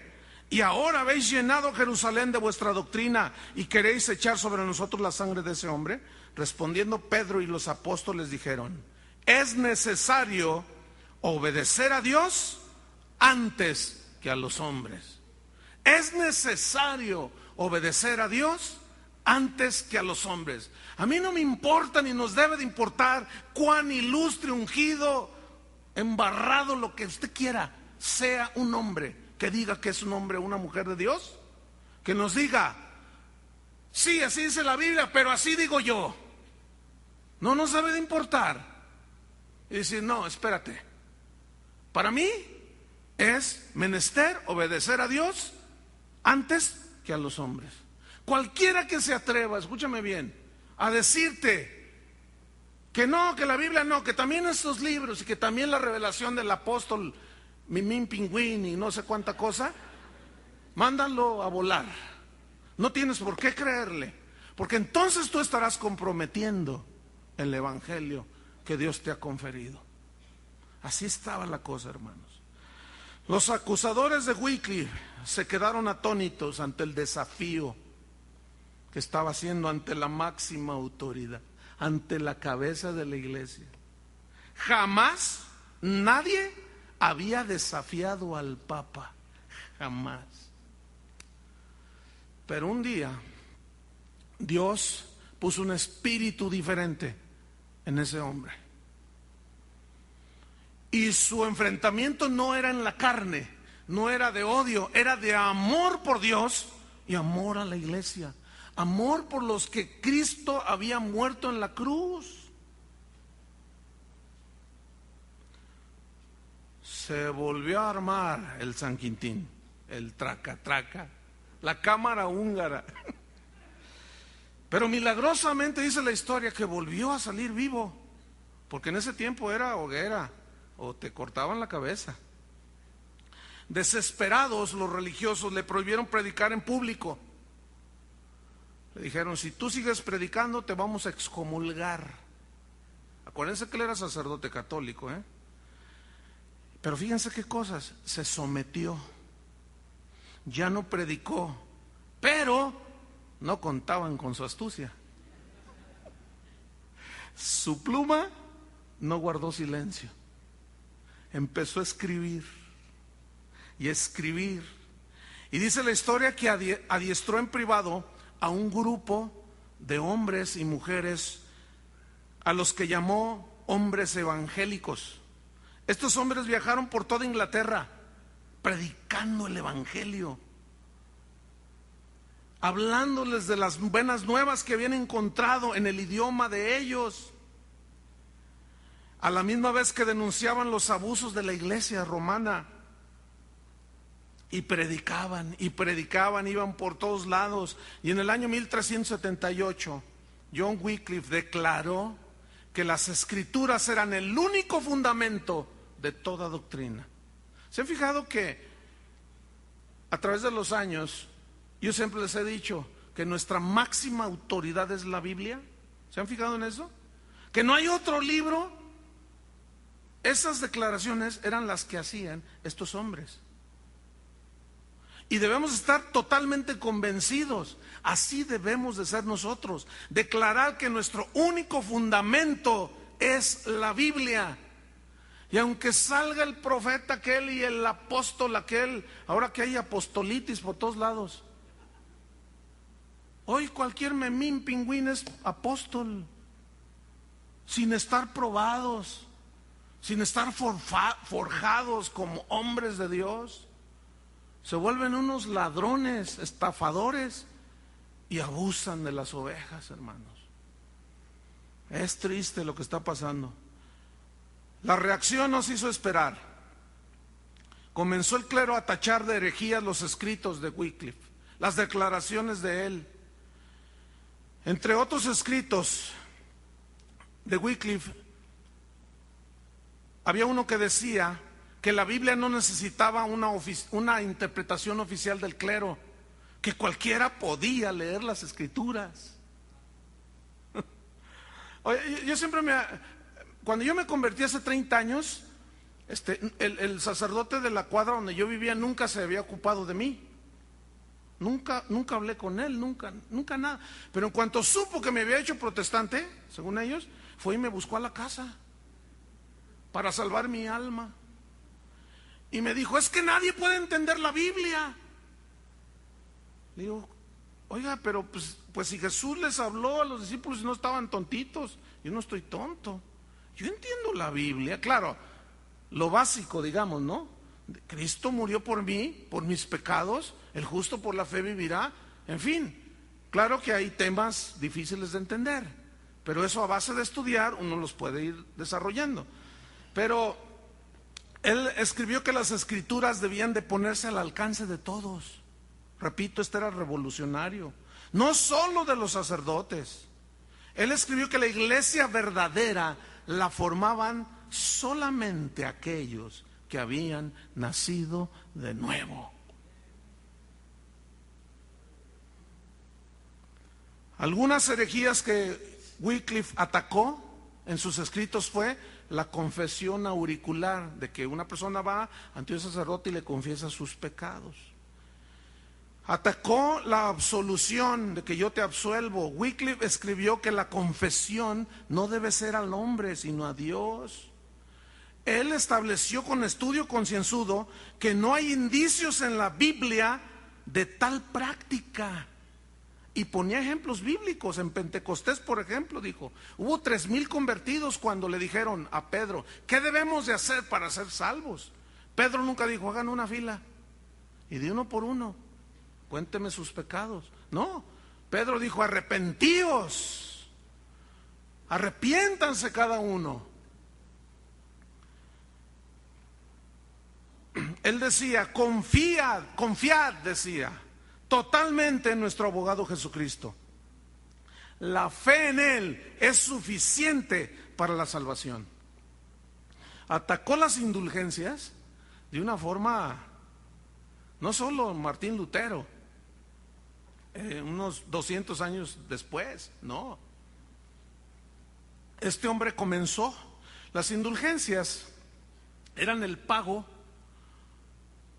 Speaker 1: Y ahora habéis llenado Jerusalén de vuestra doctrina y queréis echar sobre nosotros la sangre de ese hombre. Respondiendo Pedro y los apóstoles dijeron, es necesario obedecer a Dios antes que a los hombres. Es necesario obedecer a Dios antes que a los hombres. A mí no me importa ni nos debe de importar cuán ilustre, ungido, embarrado, lo que usted quiera, sea un hombre que diga que es un hombre o una mujer de Dios. Que nos diga, sí, así dice la Biblia, pero así digo yo. No nos debe de importar. Y decir, no, espérate. Para mí es menester obedecer a Dios antes que a los hombres. Cualquiera que se atreva, escúchame bien, a decirte que no, que la Biblia no, que también estos libros y que también la revelación del apóstol Mimín Pingüín y no sé cuánta cosa, mándalo a volar. No tienes por qué creerle, porque entonces tú estarás comprometiendo el Evangelio que Dios te ha conferido. Así estaba la cosa, hermanos. Los acusadores de Wycliffe se quedaron atónitos ante el desafío que estaba haciendo ante la máxima autoridad, ante la cabeza de la iglesia. Jamás nadie había desafiado al Papa, jamás. Pero un día Dios puso un espíritu diferente en ese hombre. Y su enfrentamiento no era en la carne, no era de odio, era de amor por Dios y amor a la iglesia. Amor por los que Cristo había muerto en la cruz. Se volvió a armar el San Quintín, el traca traca, la cámara húngara. Pero milagrosamente dice la historia que volvió a salir vivo, porque en ese tiempo era hoguera o te cortaban la cabeza. Desesperados los religiosos le prohibieron predicar en público. Le dijeron, si tú sigues predicando te vamos a excomulgar. Acuérdense que él era sacerdote católico, ¿eh? Pero fíjense qué cosas, se sometió, ya no predicó, pero no contaban con su astucia. Su pluma no guardó silencio, empezó a escribir y escribir. Y dice la historia que adiestró en privado a un grupo de hombres y mujeres a los que llamó hombres evangélicos. Estos hombres viajaron por toda Inglaterra predicando el Evangelio, hablándoles de las buenas nuevas que habían encontrado en el idioma de ellos, a la misma vez que denunciaban los abusos de la iglesia romana. Y predicaban, y predicaban, iban por todos lados. Y en el año 1378, John Wycliffe declaró que las escrituras eran el único fundamento de toda doctrina. ¿Se han fijado que a través de los años, yo siempre les he dicho que nuestra máxima autoridad es la Biblia? ¿Se han fijado en eso? Que no hay otro libro. Esas declaraciones eran las que hacían estos hombres. Y debemos estar totalmente convencidos. Así debemos de ser nosotros. Declarar que nuestro único fundamento es la Biblia. Y aunque salga el profeta aquel y el apóstol aquel, ahora que hay apostolitis por todos lados. Hoy cualquier memín pingüín es apóstol, sin estar probados, sin estar forjados como hombres de Dios. Se vuelven unos ladrones, estafadores y abusan de las ovejas, hermanos. Es triste lo que está pasando. La reacción nos hizo esperar. Comenzó el clero a tachar de herejías los escritos de Wycliffe, las declaraciones de él. Entre otros escritos de Wycliffe, había uno que decía que la Biblia no necesitaba una, una interpretación oficial del clero, que cualquiera podía leer las escrituras. yo siempre me, cuando yo me convertí hace 30 años, este, el, sacerdote de la cuadra donde yo vivía nunca se había ocupado de mí. Nunca, nunca hablé con él, nunca, nunca nada. Pero en cuanto supo que me había hecho protestante, según ellos, fue y me buscó a la casa para salvar mi alma. Y me dijo, es que nadie puede entender la Biblia. Le digo, oiga, pero pues, pues si Jesús les habló a los discípulos y no estaban tontitos, yo no estoy tonto. Yo entiendo la Biblia, claro, lo básico, digamos, ¿no? Cristo murió por mí, por mis pecados, el justo por la fe vivirá, en fin, claro que hay temas difíciles de entender, pero eso a base de estudiar uno los puede ir desarrollando. Pero él escribió que las escrituras debían de ponerse al alcance de todos. Repito, este era revolucionario, no solo de los sacerdotes. Él escribió que la iglesia verdadera la formaban solamente aquellos que habían nacido de nuevo. Algunas herejías que Wycliffe atacó en sus escritos fue la confesión auricular, de que una persona va ante un sacerdote y le confiesa sus pecados. Atacó la absolución de que yo te absuelvo. Wycliffe escribió que la confesión no debe ser al hombre, sino a Dios. Él estableció con estudio concienzudo que no hay indicios en la Biblia de tal práctica. Y ponía ejemplos bíblicos. En Pentecostés, por ejemplo, dijo, hubo tres mil convertidos cuando le dijeron a Pedro, ¿qué debemos de hacer para ser salvos? Pedro nunca dijo, hagan una fila. Y de uno por uno cuénteme sus pecados. No, Pedro dijo, arrepentíos, arrepiéntanse cada uno. Él decía, confiad, confiad, decía, totalmente en nuestro abogado Jesucristo. La fe en Él es suficiente para la salvación. Atacó las indulgencias de una forma, no solo Martín Lutero, eh, unos 200 años después, no. Este hombre comenzó, las indulgencias eran el pago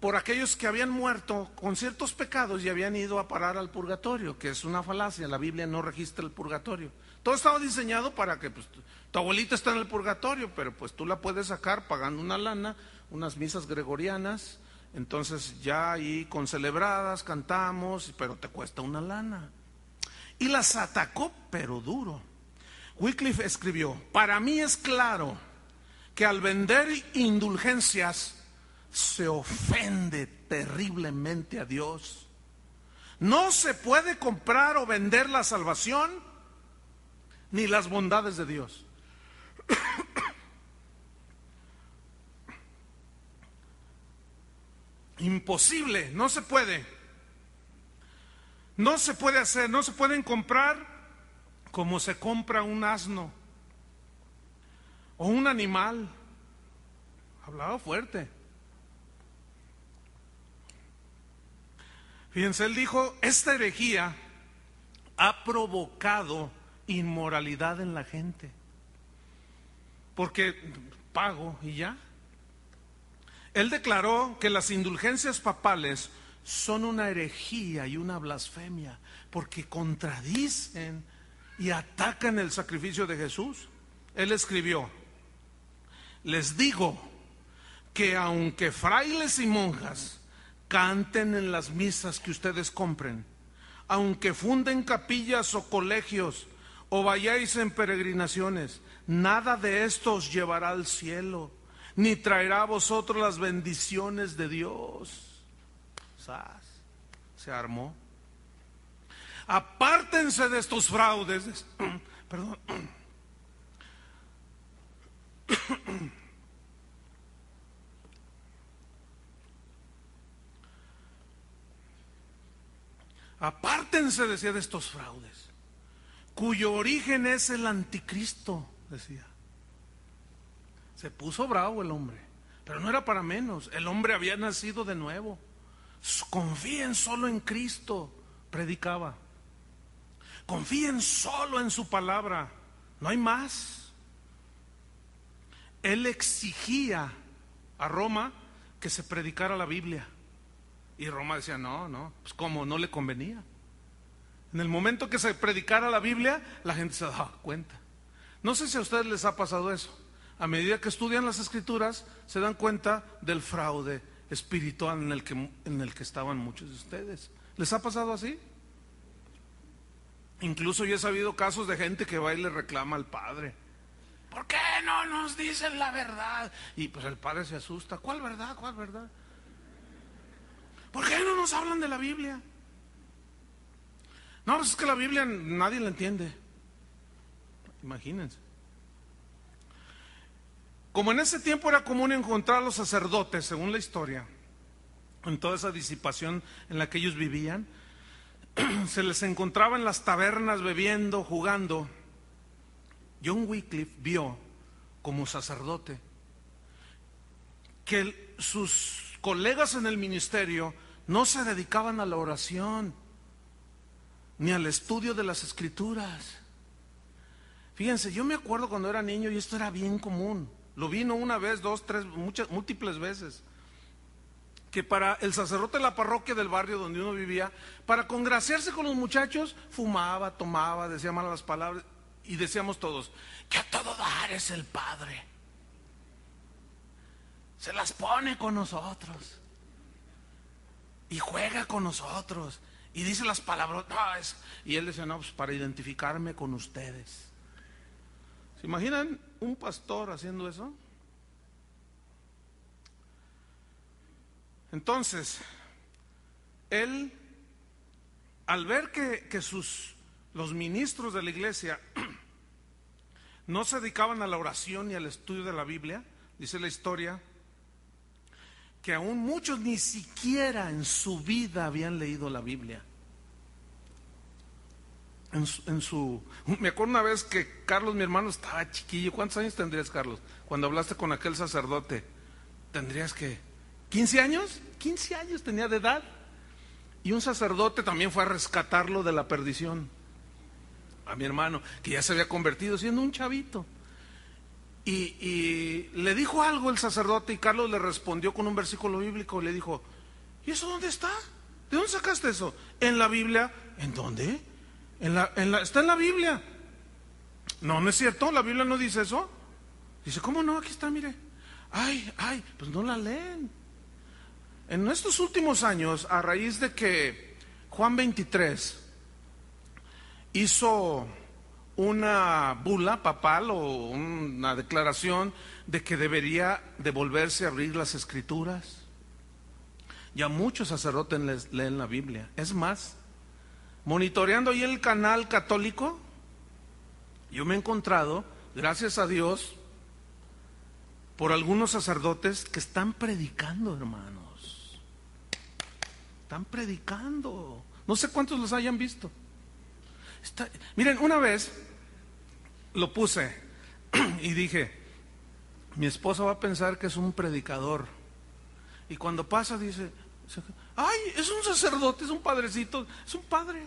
Speaker 1: por aquellos que habían muerto con ciertos pecados y habían ido a parar al purgatorio, que es una falacia, la Biblia no registra el purgatorio. Todo estaba diseñado para que pues, tu abuelita está en el purgatorio, pero pues tú la puedes sacar pagando una lana, unas misas gregorianas, entonces ya ahí con celebradas cantamos, pero te cuesta una lana. Y las atacó, pero duro. Wycliffe escribió, para mí es claro que al vender indulgencias se ofende terriblemente a Dios. No se puede comprar o vender la salvación ni las bondades de Dios. Imposible, no se puede. No se puede hacer, no se pueden comprar como se compra un asno o un animal. Hablaba fuerte. Fíjense, él dijo, esta herejía ha provocado inmoralidad en la gente. Porque pago y ya. Él declaró que las indulgencias papales son una herejía y una blasfemia porque contradicen y atacan el sacrificio de Jesús. Él escribió, les digo que aunque frailes y monjas canten en las misas que ustedes compren, aunque funden capillas o colegios o vayáis en peregrinaciones, nada de esto os llevará al cielo ni traerá a vosotros las bendiciones de Dios. Se armó. Apártense de estos fraudes. Perdón. Apártense, decía, de estos fraudes, cuyo origen es el anticristo, decía. Se puso bravo el hombre, pero no era para menos. El hombre había nacido de nuevo. Confíen solo en Cristo, predicaba. Confíen solo en su palabra, no hay más. Él exigía a Roma que se predicara la Biblia. Y Roma decía, no, no, pues como no le convenía. En el momento que se predicara la Biblia, la gente se daba cuenta. No sé si a ustedes les ha pasado eso a medida que estudian las escrituras, se dan cuenta del fraude espiritual en el que, en el que estaban muchos de ustedes. ¿Les ha pasado así? Incluso yo he sabido casos de gente que va y le reclama al padre. ¿Por qué no nos dicen la verdad? Y pues el padre se asusta. ¿Cuál verdad? ¿Cuál verdad? ¿Por qué no nos hablan de la Biblia? No, pues es que la Biblia nadie la entiende. Imagínense. Como en ese tiempo era común encontrar a los sacerdotes, según la historia, en toda esa disipación en la que ellos vivían, se les encontraba en las tabernas bebiendo, jugando. John Wycliffe vio como sacerdote que sus colegas en el ministerio no se dedicaban a la oración ni al estudio de las escrituras Fíjense, yo me acuerdo cuando era niño y esto era bien común. Lo vino una vez, dos, tres, muchas, múltiples veces. Que para el sacerdote de la parroquia del barrio donde uno vivía, para congraciarse con los muchachos, fumaba, tomaba, decía malas palabras y decíamos todos, que a todo dar es el Padre. Se las pone con nosotros y juega con nosotros y dice las palabras. Y él decía, no, pues para identificarme con ustedes. ¿Se imaginan un pastor haciendo eso? Entonces, él, al ver que, que sus, los ministros de la iglesia no se dedicaban a la oración ni al estudio de la Biblia, dice la historia, que aún muchos ni siquiera en su vida habían leído la Biblia. En su, me acuerdo una vez que Carlos, mi hermano, estaba chiquillo. ¿Cuántos años tendrías, Carlos? Cuando hablaste con aquel sacerdote, tendrías que 15 años, 15 años tenía de edad. Y un sacerdote también fue a rescatarlo de la perdición. A mi hermano, que ya se había convertido siendo un chavito. Y, le dijo algo el sacerdote y Carlos le respondió con un versículo bíblico. Le dijo, ¿y eso dónde está? ¿De dónde sacaste eso? En la Biblia. ¿En dónde? En la, en la, está en la Biblia. No, no es cierto, la Biblia no dice eso. Dice, ¿cómo no? Aquí está, mire. Ay, ay, pues no la leen. En estos últimos años, a raíz de que Juan 23 hizo una bula papal o una declaración de que debería devolverse a abrir las escrituras. Ya muchos sacerdotes leen la Biblia. Es más, monitoreando ahí el canal católico, yo me he encontrado, gracias a Dios, por algunos sacerdotes que están predicando, hermanos. Están predicando. No sé cuántos los hayan visto. Miren, una vez lo puse y dije, mi esposa va a pensar que es un predicador. Y cuando pasa dice, ay, es un sacerdote, es un padrecito, es un padre.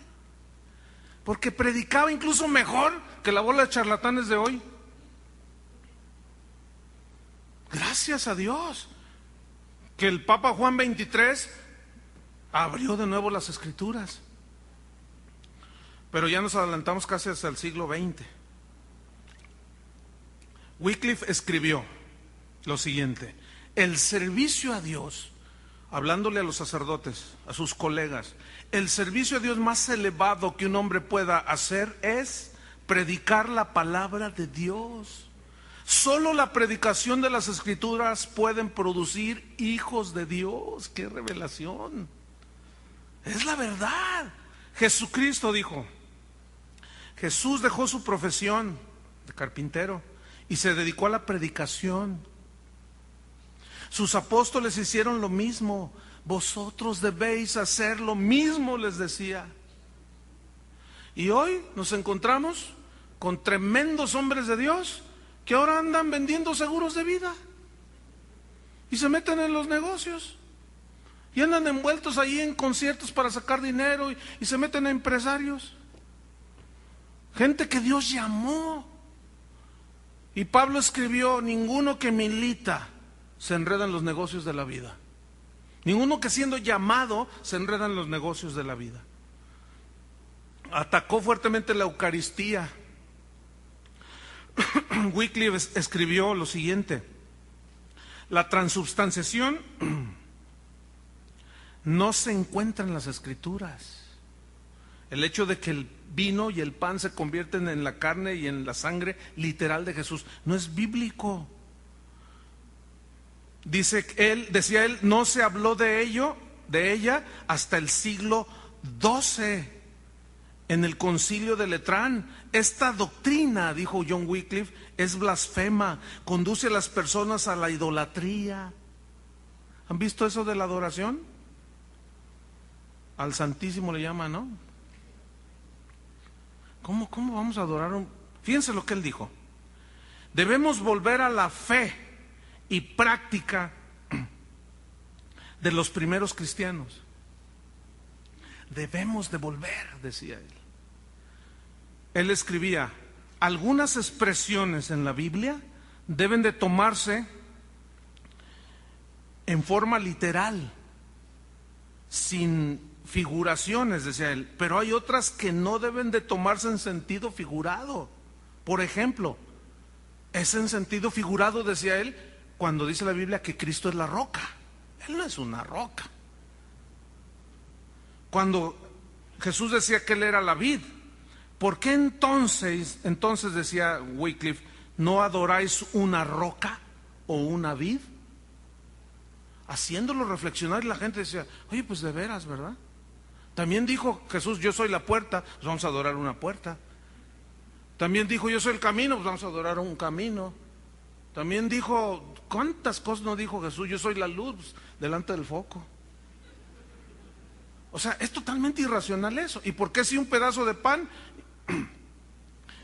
Speaker 1: Porque predicaba incluso mejor que la bola de charlatanes de hoy. Gracias a Dios que el Papa Juan 23 abrió de nuevo las escrituras. Pero ya nos adelantamos casi hasta el siglo XX. Wycliffe escribió lo siguiente, el servicio a Dios, hablándole a los sacerdotes, a sus colegas, el servicio a Dios más elevado que un hombre pueda hacer es predicar la palabra de Dios. Solo la predicación de las escrituras pueden producir hijos de Dios. ¡Qué revelación! Es la verdad. Jesucristo dijo, Jesús dejó su profesión de carpintero y se dedicó a la predicación. Sus apóstoles hicieron lo mismo. Vosotros debéis hacer lo mismo, les decía. Y hoy nos encontramos con tremendos hombres de Dios que ahora andan vendiendo seguros de vida y se meten en los negocios y andan envueltos ahí en conciertos para sacar dinero y, se meten a empresarios. Gente que Dios llamó y Pablo escribió, ninguno que milita se enreda en los negocios de la vida. Ninguno que siendo llamado se enreda en los negocios de la vida. Atacó fuertemente la Eucaristía. Wycliffe escribió lo siguiente, la transubstanciación no se encuentra en las escrituras. El hecho de que el vino y el pan se convierten en la carne y en la sangre literal de Jesús. No es bíblico. Dice él, decía él, no se habló de ello, de ella, hasta el siglo XII, en el concilio de Letrán. Esta doctrina, dijo John Wycliffe, es blasfema, conduce a las personas a la idolatría. ¿Han visto eso de la adoración? Al Santísimo le llama, ¿no? ¿Cómo, vamos a adorar? Un... Fíjense lo que él dijo. Debemos volver a la fe y práctica de los primeros cristianos. Debemos de volver, decía él. Él escribía, algunas expresiones en la Biblia deben de tomarse en forma literal, sin figuraciones, decía él, pero hay otras que no deben de tomarse en sentido figurado. Por ejemplo, es en sentido figurado, decía él, cuando dice la Biblia que Cristo es la roca. Él no es una roca. Cuando Jesús decía que él era la vid, ¿por qué entonces, entonces decía Wycliffe, no adoráis una roca o una vid? Haciéndolo reflexionar la gente decía, oye, pues de veras, ¿verdad? También dijo Jesús, yo soy la puerta, pues vamos a adorar una puerta. También dijo, yo soy el camino, pues vamos a adorar un camino. También dijo, ¿cuántas cosas no dijo Jesús? Yo soy la luz delante del foco. O sea, es totalmente irracional eso. ¿Y por qué si un pedazo de pan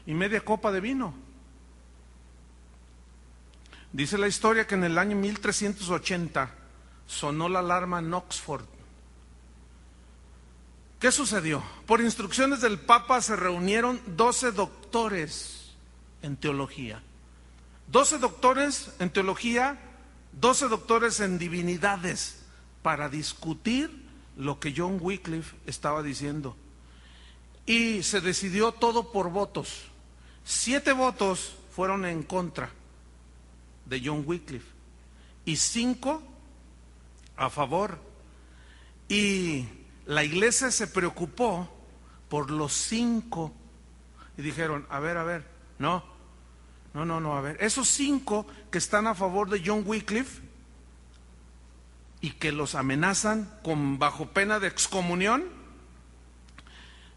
Speaker 1: y media copa de vino? Dice la historia que en el año 1380 sonó la alarma en Oxford. ¿Qué sucedió? Por instrucciones del Papa se reunieron 12 doctores en teología. 12 doctores en teología, 12 doctores en divinidades para discutir lo que John Wycliffe estaba diciendo. Y se decidió todo por votos. Siete votos fueron en contra de John Wycliffe y cinco a favor. Y la iglesia se preocupó por los cinco y dijeron, a ver, a ver, no, no, no, no, a ver, esos cinco que están a favor de John Wycliffe y que los amenazan con bajo pena de excomunión.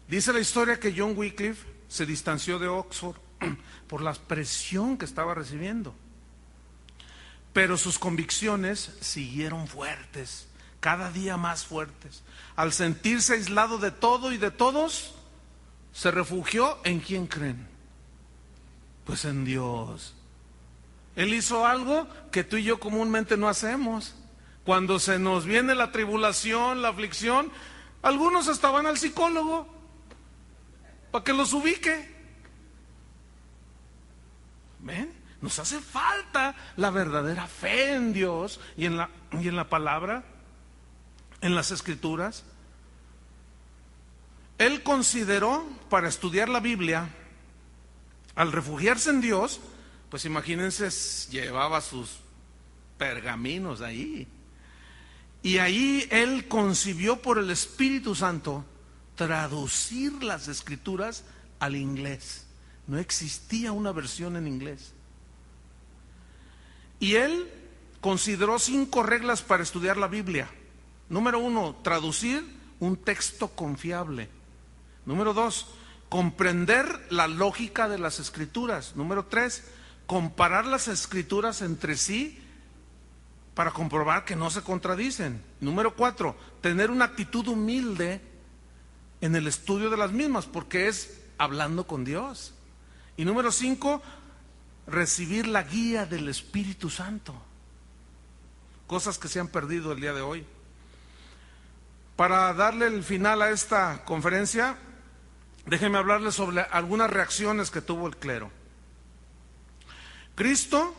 Speaker 1: Dice la historia que John Wycliffe se distanció de Oxford por la presión que estaba recibiendo. Pero sus convicciones siguieron fuertes, cada día más fuertes. Al sentirse aislado de todo y de todos, se refugió en quién creen. Pues en Dios. Él hizo algo que tú y yo comúnmente no hacemos. Cuando se nos viene la tribulación, la aflicción, algunos estaban al psicólogo para que los ubique. ¿Ven? Nos hace falta la verdadera fe en Dios y en la, y en la palabra, en las escrituras. Él consideró para estudiar la Biblia, al refugiarse en Dios, pues imagínense, llevaba sus pergaminos ahí. Y ahí él concibió por el Espíritu Santo traducir las escrituras al inglés. No existía una versión en inglés. Y él consideró cinco reglas para estudiar la Biblia. Número uno, traducir un texto confiable. Número dos, comprender la lógica de las escrituras. Número tres, comparar las escrituras entre sí para comprobar que no se contradicen. Número cuatro, tener una actitud humilde en el estudio de las mismas, porque es hablando con Dios. Y número cinco, recibir la guía del Espíritu Santo. Cosas que se han perdido el día de hoy. Para darle el final a esta conferencia, déjenme hablarles sobre algunas reacciones que tuvo el clero. Cristo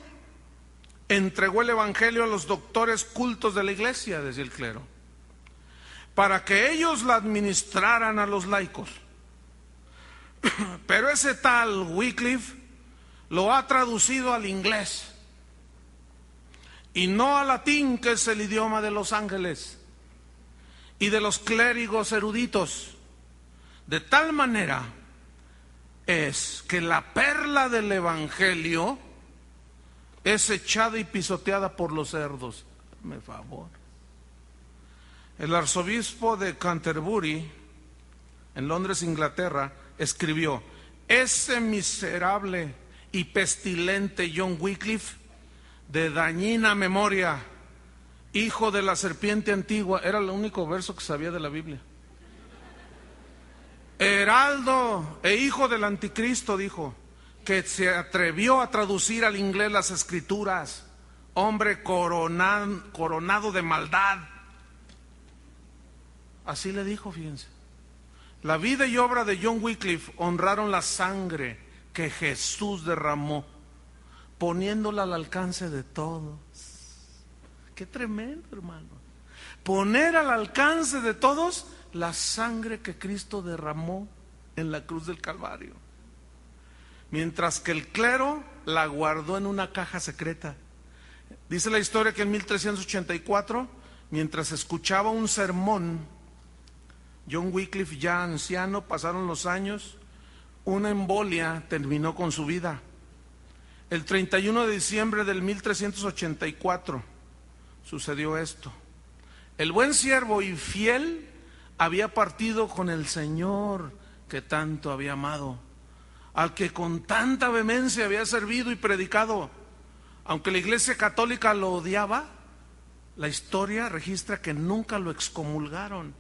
Speaker 1: entregó el Evangelio a los doctores cultos de la iglesia, desde el clero, para que ellos la administraran a los laicos. Pero ese tal Wycliffe lo ha traducido al inglés y no al latín, que es el idioma de los ángeles y de los clérigos eruditos. De tal manera es que la perla del Evangelio es echada y pisoteada por los cerdos. Me favor. El arzobispo de Canterbury, en Londres, Inglaterra, escribió, ese miserable y pestilente John Wycliffe, de dañina memoria, hijo de la serpiente antigua, era el único verso que sabía de la Biblia. Heraldo e hijo del anticristo, dijo, que se atrevió a traducir al inglés las escrituras, hombre coronado, de maldad. Así le dijo, fíjense. La vida y obra de John Wycliffe honraron la sangre, que Jesús derramó, poniéndola al alcance de todos. Qué tremendo, hermano. Poner al alcance de todos la sangre que Cristo derramó en la cruz del Calvario. Mientras que el clero la guardó en una caja secreta. Dice la historia que en 1384, mientras escuchaba un sermón, John Wycliffe ya anciano, pasaron los años, una embolia terminó con su vida. El 31 de diciembre del 1384 sucedió esto. El buen siervo y fiel había partido con el Señor que tanto había amado, al que con tanta vehemencia había servido y predicado. Aunque la iglesia católica lo odiaba, la historia registra que nunca lo excomulgaron,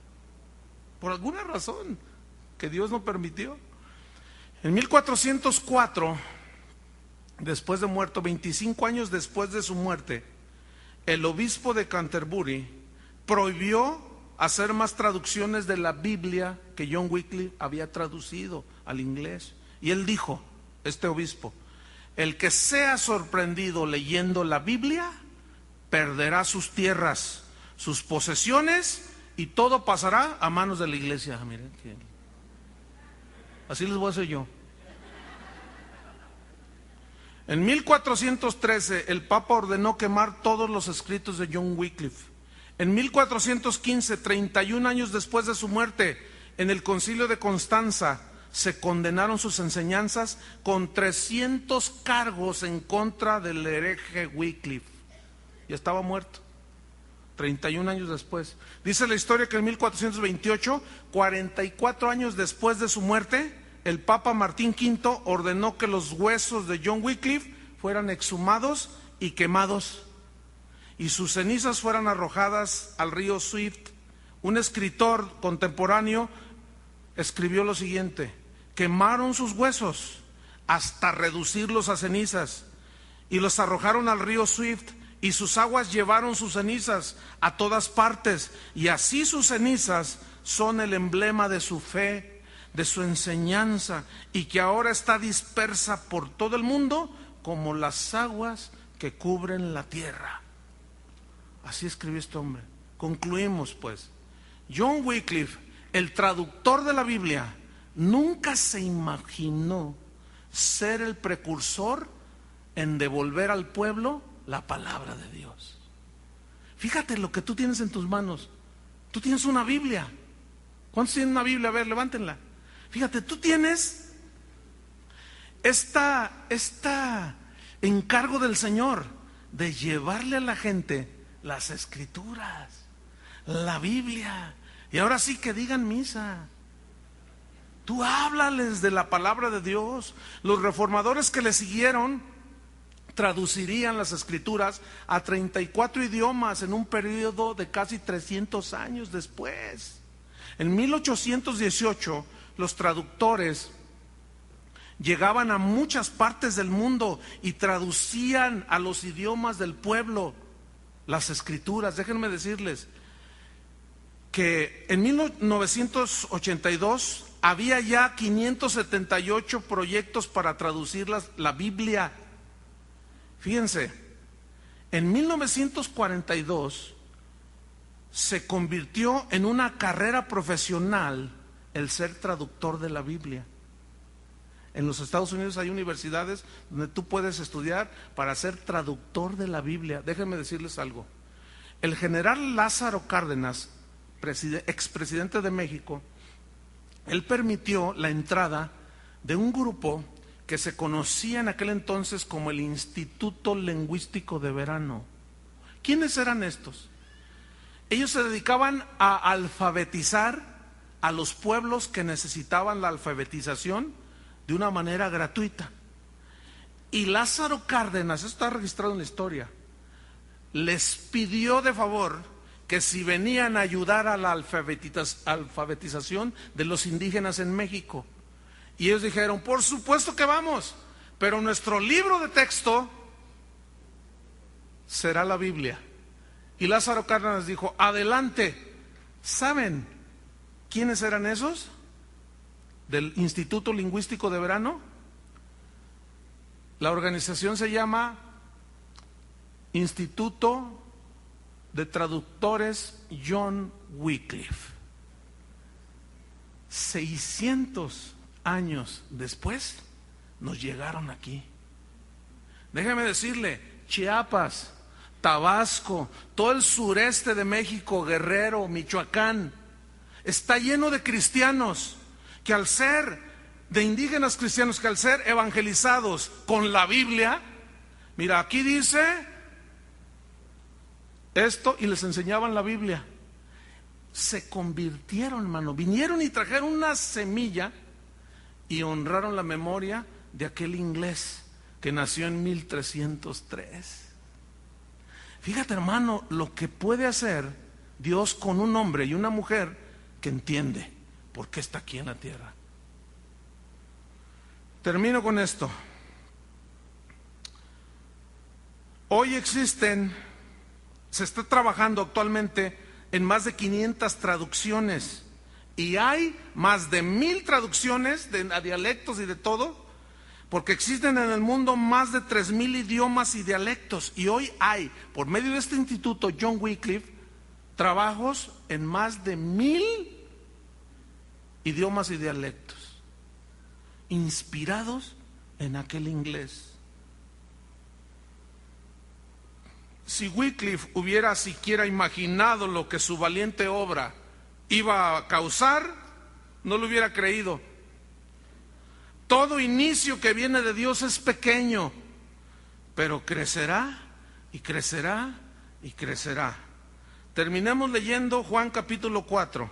Speaker 1: por alguna razón que Dios no permitió. En 1404, después de muerto, 25 años después de su muerte, el obispo de Canterbury prohibió hacer más traducciones de la Biblia que John Wycliffe había traducido al inglés. Y él dijo, este obispo, el que sea sorprendido leyendo la Biblia, perderá sus tierras, sus posesiones y todo pasará a manos de la iglesia. Ah, miren, Así les voy a hacer yo. En 1413 el Papa ordenó quemar todos los escritos de John Wycliffe. En 1415, 31 años después de su muerte, en el concilio de Constanza, se condenaron sus enseñanzas con 300 cargos en contra del hereje Wycliffe. Y estaba muerto. 31 años después. Dice la historia que en 1428, 44 años después de su muerte, el Papa Martín V ordenó que los huesos de John Wycliffe fueran exhumados y quemados y sus cenizas fueran arrojadas al río Swift. Un escritor contemporáneo escribió lo siguiente, quemaron sus huesos hasta reducirlos a cenizas y los arrojaron al río Swift y sus aguas llevaron sus cenizas a todas partes y así sus cenizas son el emblema de su fe de su enseñanza y que ahora está dispersa por todo el mundo como las aguas que cubren la tierra. Así escribió este hombre. Concluimos pues. John Wycliffe, el traductor de la Biblia, nunca se imaginó ser el precursor en devolver al pueblo la palabra de Dios. Fíjate lo que tú tienes en tus manos. Tú tienes una Biblia. ¿Cuántos tienen una Biblia? A ver, levántenla. Fíjate, tú tienes esta, esta encargo del Señor de llevarle a la gente las escrituras, la Biblia. Y ahora sí que digan misa. Tú háblales de la palabra de Dios. Los reformadores que le siguieron traducirían las escrituras a 34 idiomas en un periodo de casi 300 años después. En 1818 los traductores llegaban a muchas partes del mundo y traducían a los idiomas del pueblo las escrituras. Déjenme decirles que en 1982 había ya 578 proyectos para traducir la Biblia. Fíjense, en 1942 se convirtió en una carrera profesional el ser traductor de la Biblia. En los Estados Unidos hay universidades donde tú puedes estudiar para ser traductor de la Biblia. Déjenme decirles algo. El general Lázaro Cárdenas, expresidente de México, él permitió la entrada de un grupo que se conocía en aquel entonces como el Instituto Lingüístico de Verano. ¿Quiénes eran estos? Ellos se dedicaban a alfabetizar a los pueblos que necesitaban la alfabetización de una manera gratuita. Y Lázaro Cárdenas, esto está registrado en la historia, les pidió de favor que si venían a ayudar a la alfabetización de los indígenas en México. Y ellos dijeron, por supuesto que vamos, pero nuestro libro de texto será la Biblia. Y Lázaro Cárdenas dijo, adelante, ¿saben? ¿Quiénes eran esos? Del Instituto Lingüístico de Verano. La organización se llama Instituto de Traductores John Wycliffe. 600 años después nos llegaron aquí. Déjeme decirle, Chiapas, Tabasco, todo el sureste de México, Guerrero, Michoacán, está lleno de cristianos que al ser, de indígenas cristianos, que al ser evangelizados con la Biblia, mira, aquí dice esto y les enseñaban la Biblia. Se convirtieron, hermano, vinieron y trajeron una semilla y honraron la memoria de aquel inglés que nació en 1303. Fíjate, hermano, lo que puede hacer Dios con un hombre y una mujer que entiende por qué está aquí en la tierra. Termino con esto. Hoy existen, se está trabajando actualmente en más de 500 traducciones y hay más de mil traducciones de, a dialectos y de todo, porque existen en el mundo más de tres mil idiomas y dialectos y hoy hay, por medio de este instituto John Wycliffe, trabajos en más de mil idiomas y dialectos, inspirados en aquel inglés. Si Wycliffe hubiera siquiera imaginado lo que su valiente obra iba a causar, no lo hubiera creído. Todo inicio que viene de Dios es pequeño, pero crecerá y crecerá y crecerá. Terminemos leyendo Juan capítulo 4,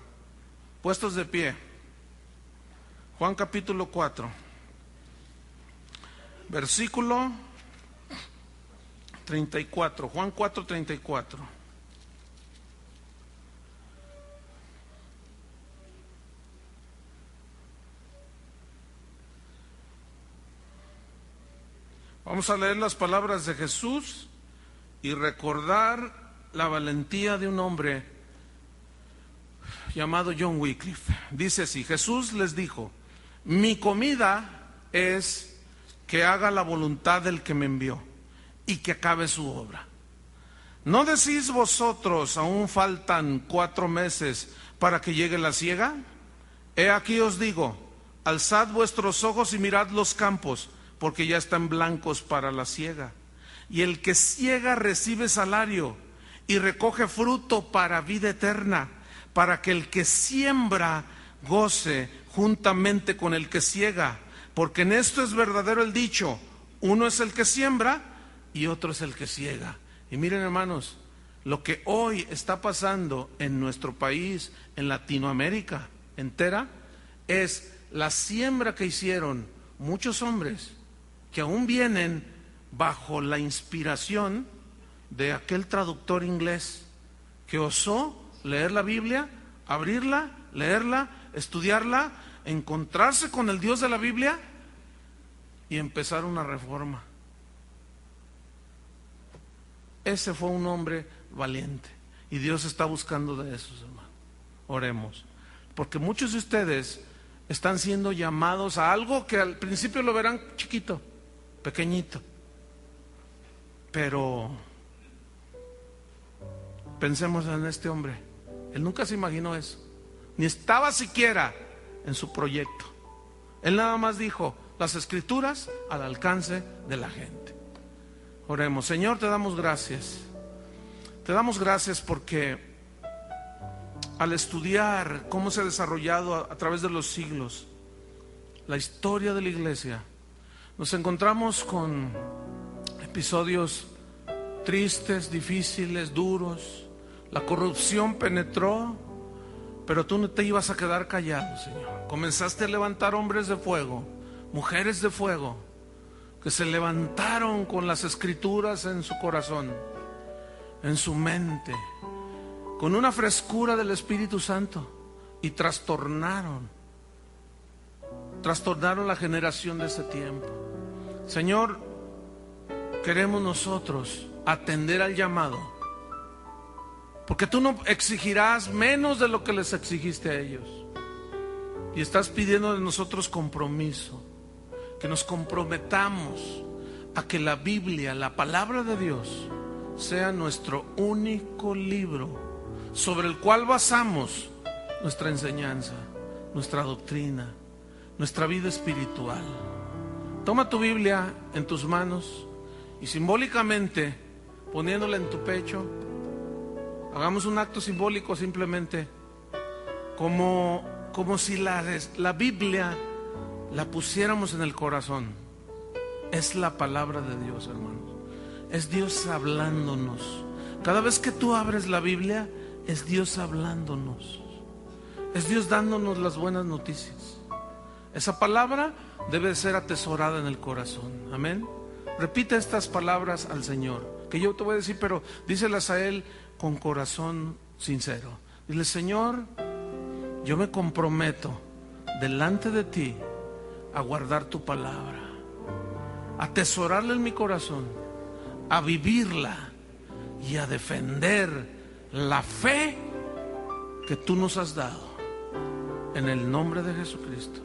Speaker 1: puestos de pie. Juan capítulo 4, versículo 34, Juan 4, 34. Vamos a leer las palabras de Jesús y recordar la valentía de un hombre llamado John Wycliffe. Dice así, Jesús les dijo, mi comida es que haga la voluntad del que me envió y que acabe su obra. ¿No decís vosotros, aún faltan cuatro meses para que llegue la siega? He aquí os digo, alzad vuestros ojos y mirad los campos, porque ya están blancos para la siega. Y el que ciega recibe salario y recoge fruto para vida eterna, para que el que siembra goce juntamente con el que ciega, porque en esto es verdadero el dicho, uno es el que siembra y otro es el que ciega. Y miren hermanos, lo que hoy está pasando en nuestro país, en Latinoamérica entera, es la siembra que hicieron muchos hombres que aún vienen bajo la inspiración de aquel traductor inglés que osó leer la Biblia, abrirla, leerla, estudiarla encontrarse con el Dios de la Biblia y empezar una reforma. Ese fue un hombre valiente y Dios está buscando de esos, hermanos. Oremos. Porque muchos de ustedes están siendo llamados a algo que al principio lo verán chiquito, pequeñito. Pero pensemos en este hombre. Él nunca se imaginó eso. Ni estaba siquiera en su proyecto. Él nada más dijo, las escrituras al alcance de la gente. Oremos, Señor, te damos gracias. Te damos gracias porque al estudiar cómo se ha desarrollado a, través de los siglos la historia de la iglesia, nos encontramos con episodios tristes, difíciles, duros. La corrupción penetró pero tú no te ibas a quedar callado, Señor. Comenzaste a levantar hombres de fuego, mujeres de fuego, que se levantaron con las escrituras en su corazón, en su mente, con una frescura del Espíritu Santo y trastornaron, trastornaron la generación de ese tiempo. Señor, queremos nosotros atender al llamado porque tú no exigirás menos de lo que les exigiste a ellos. Y estás pidiendo de nosotros compromiso, que nos comprometamos a que la Biblia, la palabra de Dios, sea nuestro único libro sobre el cual basamos nuestra enseñanza, nuestra doctrina, nuestra vida espiritual. Toma tu Biblia en tus manos y simbólicamente, poniéndola en tu pecho, hagamos un acto simbólico simplemente, como, como si la, la Biblia la pusiéramos en el corazón. Es la palabra de Dios, hermanos. Es Dios hablándonos. Cada vez que tú abres la Biblia, es Dios hablándonos. Es Dios dándonos las buenas noticias. Esa palabra debe ser atesorada en el corazón. Amén. Repite estas palabras al Señor, que yo te voy a decir, pero díselas a Él con corazón sincero. Dile, Señor, yo me comprometo delante de ti a guardar tu palabra, a atesorarla en mi corazón, a vivirla y a defender la fe que tú nos has dado. En el nombre de Jesucristo.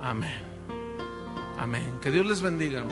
Speaker 1: Amén. Amén. Que Dios les bendiga.